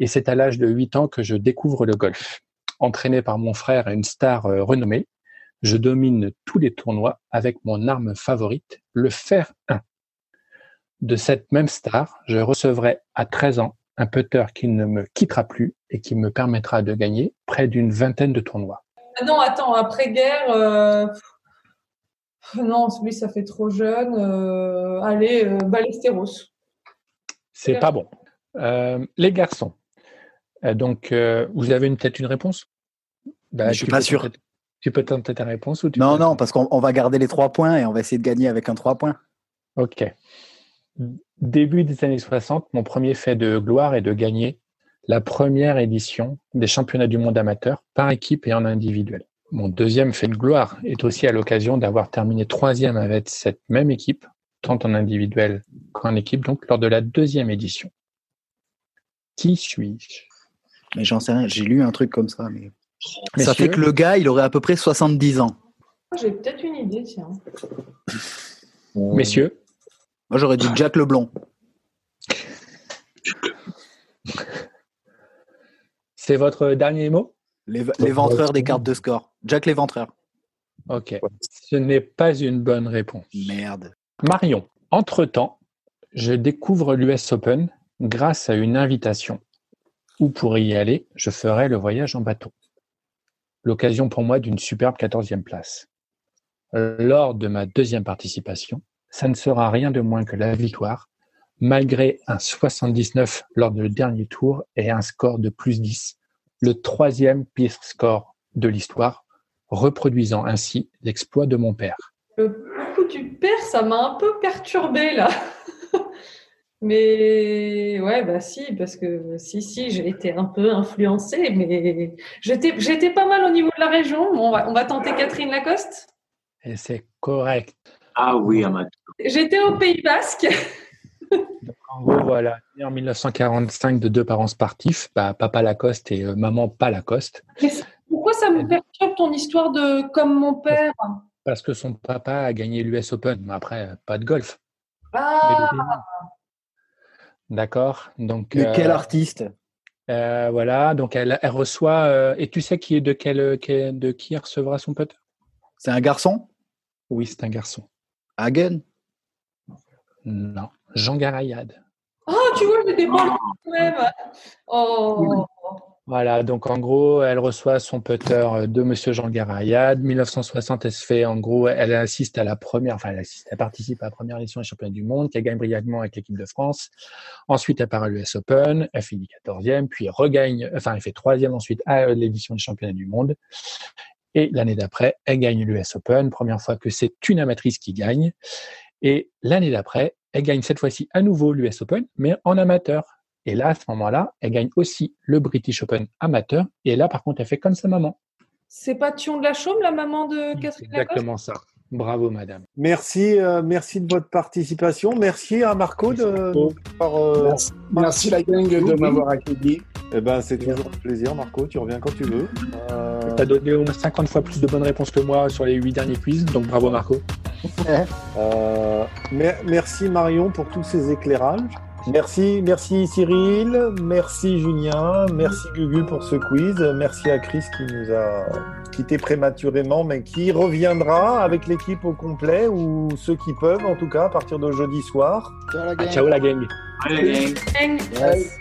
Speaker 4: et c'est à l'âge de 8 ans que je découvre le golf. Entraîné par mon frère et une star euh, renommée, Je domine tous les tournois avec mon arme favorite, le fer 1. De cette même star, je recevrai à 13 ans un putter qui ne me quittera plus et qui me permettra de gagner près d'une vingtaine de tournois.
Speaker 6: Ah non, attends, après-guerre, euh, non, lui, ça fait trop jeune. Euh, allez, euh, Ballesteros.
Speaker 4: C'est pas bon. Euh, les garçons. Euh, donc, euh, vous avez une- peut-être une réponse? Bah,
Speaker 5: Je suis pas sûr.
Speaker 4: Tu peux tenter ta réponse ou tu
Speaker 5: Non,
Speaker 4: peux-
Speaker 5: non, parce qu'on on va garder les trois points et on va essayer de gagner avec un trois points.
Speaker 4: Ok. Début des années 60, mon premier fait de gloire est de gagner la première édition des championnats du monde amateur par équipe et en individuel. Mon deuxième fait de gloire est aussi à l'occasion d'avoir terminé troisième avec cette même équipe, tant en individuel qu'en équipe, donc lors de la deuxième édition. Qui suis-je?
Speaker 5: Mais j'en sais rien, j'ai lu un truc comme ça. Mais... Ça fait que le gars, il aurait à peu près 70 ans.
Speaker 6: J'ai peut-être une idée, tiens.
Speaker 4: Messieurs,
Speaker 5: Moi, j'aurais dit Jack Leblond.
Speaker 4: c'est votre dernier mot?
Speaker 5: Les, l'éventreur des cartes de score. Jack l'éventreur.
Speaker 4: Ok. Ce n'est pas une bonne réponse.
Speaker 5: Merde.
Speaker 4: Marion, entre-temps, je découvre l'US Open grâce à une invitation. Où pour y aller, je ferai le voyage en bateau. L'occasion pour moi d'une superbe 14e place. Lors de ma deuxième participation, ça ne sera rien de moins que la victoire, malgré un 79 lors du dernier tour et un score de plus 10, le troisième pire score de l'histoire, reproduisant ainsi l'exploit de mon père.
Speaker 6: Le coup du père, ça m'a un peu perturbé là. Mais ouais, bah si, parce que si, si, j'ai été un peu influencée, mais j'étais, j'étais pas mal au niveau de la région. Bon, on, va, on va tenter Catherine Lacoste.
Speaker 4: Et c'est correct.
Speaker 3: Ah oui, amateur.
Speaker 6: J'étais au Pays Basque.
Speaker 4: En gros, voilà, né en 1945 de deux parents sportifs, bah, papa Lacoste et euh, maman pas Lacoste,
Speaker 6: Mais pourquoi ça me perturbe ton histoire de comme mon père?
Speaker 4: parce que son papa a gagné l'US Open. Mais après, pas de golf.
Speaker 6: Ah.
Speaker 4: D'accord. Donc,
Speaker 5: Mais
Speaker 4: euh,
Speaker 5: quel artiste?
Speaker 4: euh, voilà. Donc, elle, elle reçoit. euh, et tu sais qui est de quel, quel- de qui elle recevra son pote?
Speaker 5: C'est un garçon?
Speaker 4: Oui, c'est un garçon.
Speaker 5: Hagen?
Speaker 4: Non, Jean Garayade.
Speaker 6: Ah, tu vois, j'étais pas loin quand même. Oh,
Speaker 4: Voilà, donc en gros, elle reçoit son putter euh, de Monsieur Jean Garayade. 1960, elle se fait, en gros, elle assiste à la première, enfin, elle, assiste, elle participe à la première édition des championnats du monde, qu'elle gagne brillamment avec l'équipe de France. Ensuite, elle part à l'US Open, elle finit 14e, puis elle regagne, enfin, elle fait troisième ensuite à l'édition des championnats du monde. Et l'année d'après, elle gagne l'US Open, première fois que c'est une amatrice qui gagne. Et l'année d'après, elle gagne cette fois-ci à nouveau l'US Open, mais en amateur. Et là, à ce moment-là, elle gagne aussi le British Open amateur. Et là, par contre, elle fait comme sa maman.
Speaker 6: c'est pas Thion de la Chaume, la maman de Catherine Lacoste?
Speaker 4: exactement ça. Bravo, madame.
Speaker 1: Merci, euh, merci de votre participation. Merci à Marco de
Speaker 7: Marco.
Speaker 1: par, euh,
Speaker 7: Merci, merci la gang de m'avoir accueilli.
Speaker 1: eh ben, c'est toujours un plaisir, Marco. Tu reviens quand tu veux. Euh,
Speaker 4: Tu as donné au moins 50 fois plus de bonnes réponses que moi sur les 8 derniers quiz. Donc, bravo, Marco.
Speaker 1: euh, mer- merci Marion pour tous ces éclairages. Merci, merci Cyril, merci Julien, merci Gugu pour ce quiz, merci à Chris qui nous a quitté prématurément, mais qui reviendra avec l'équipe au complet ou ceux qui peuvent, en tout cas, à partir de jeudi soir.
Speaker 5: Ciao la
Speaker 4: Ah,
Speaker 5: gang.
Speaker 4: ciao, la gang.
Speaker 3: Allez, gang.
Speaker 5: Yes.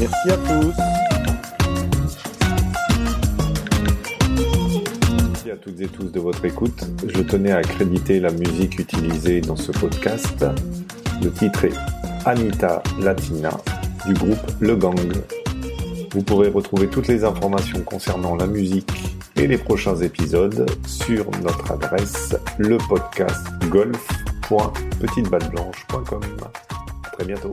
Speaker 1: Merci à tous. Merci à toutes et tous de votre écoute. Je tenais à accréditer la musique utilisée dans ce podcast. Le titre est Anita Latina du groupe Le Gang. Vous pourrez retrouver toutes les informations concernant la musique et les prochains épisodes sur notre adresse lepodcastgolf.petiteballeblanche.com. À très bientôt.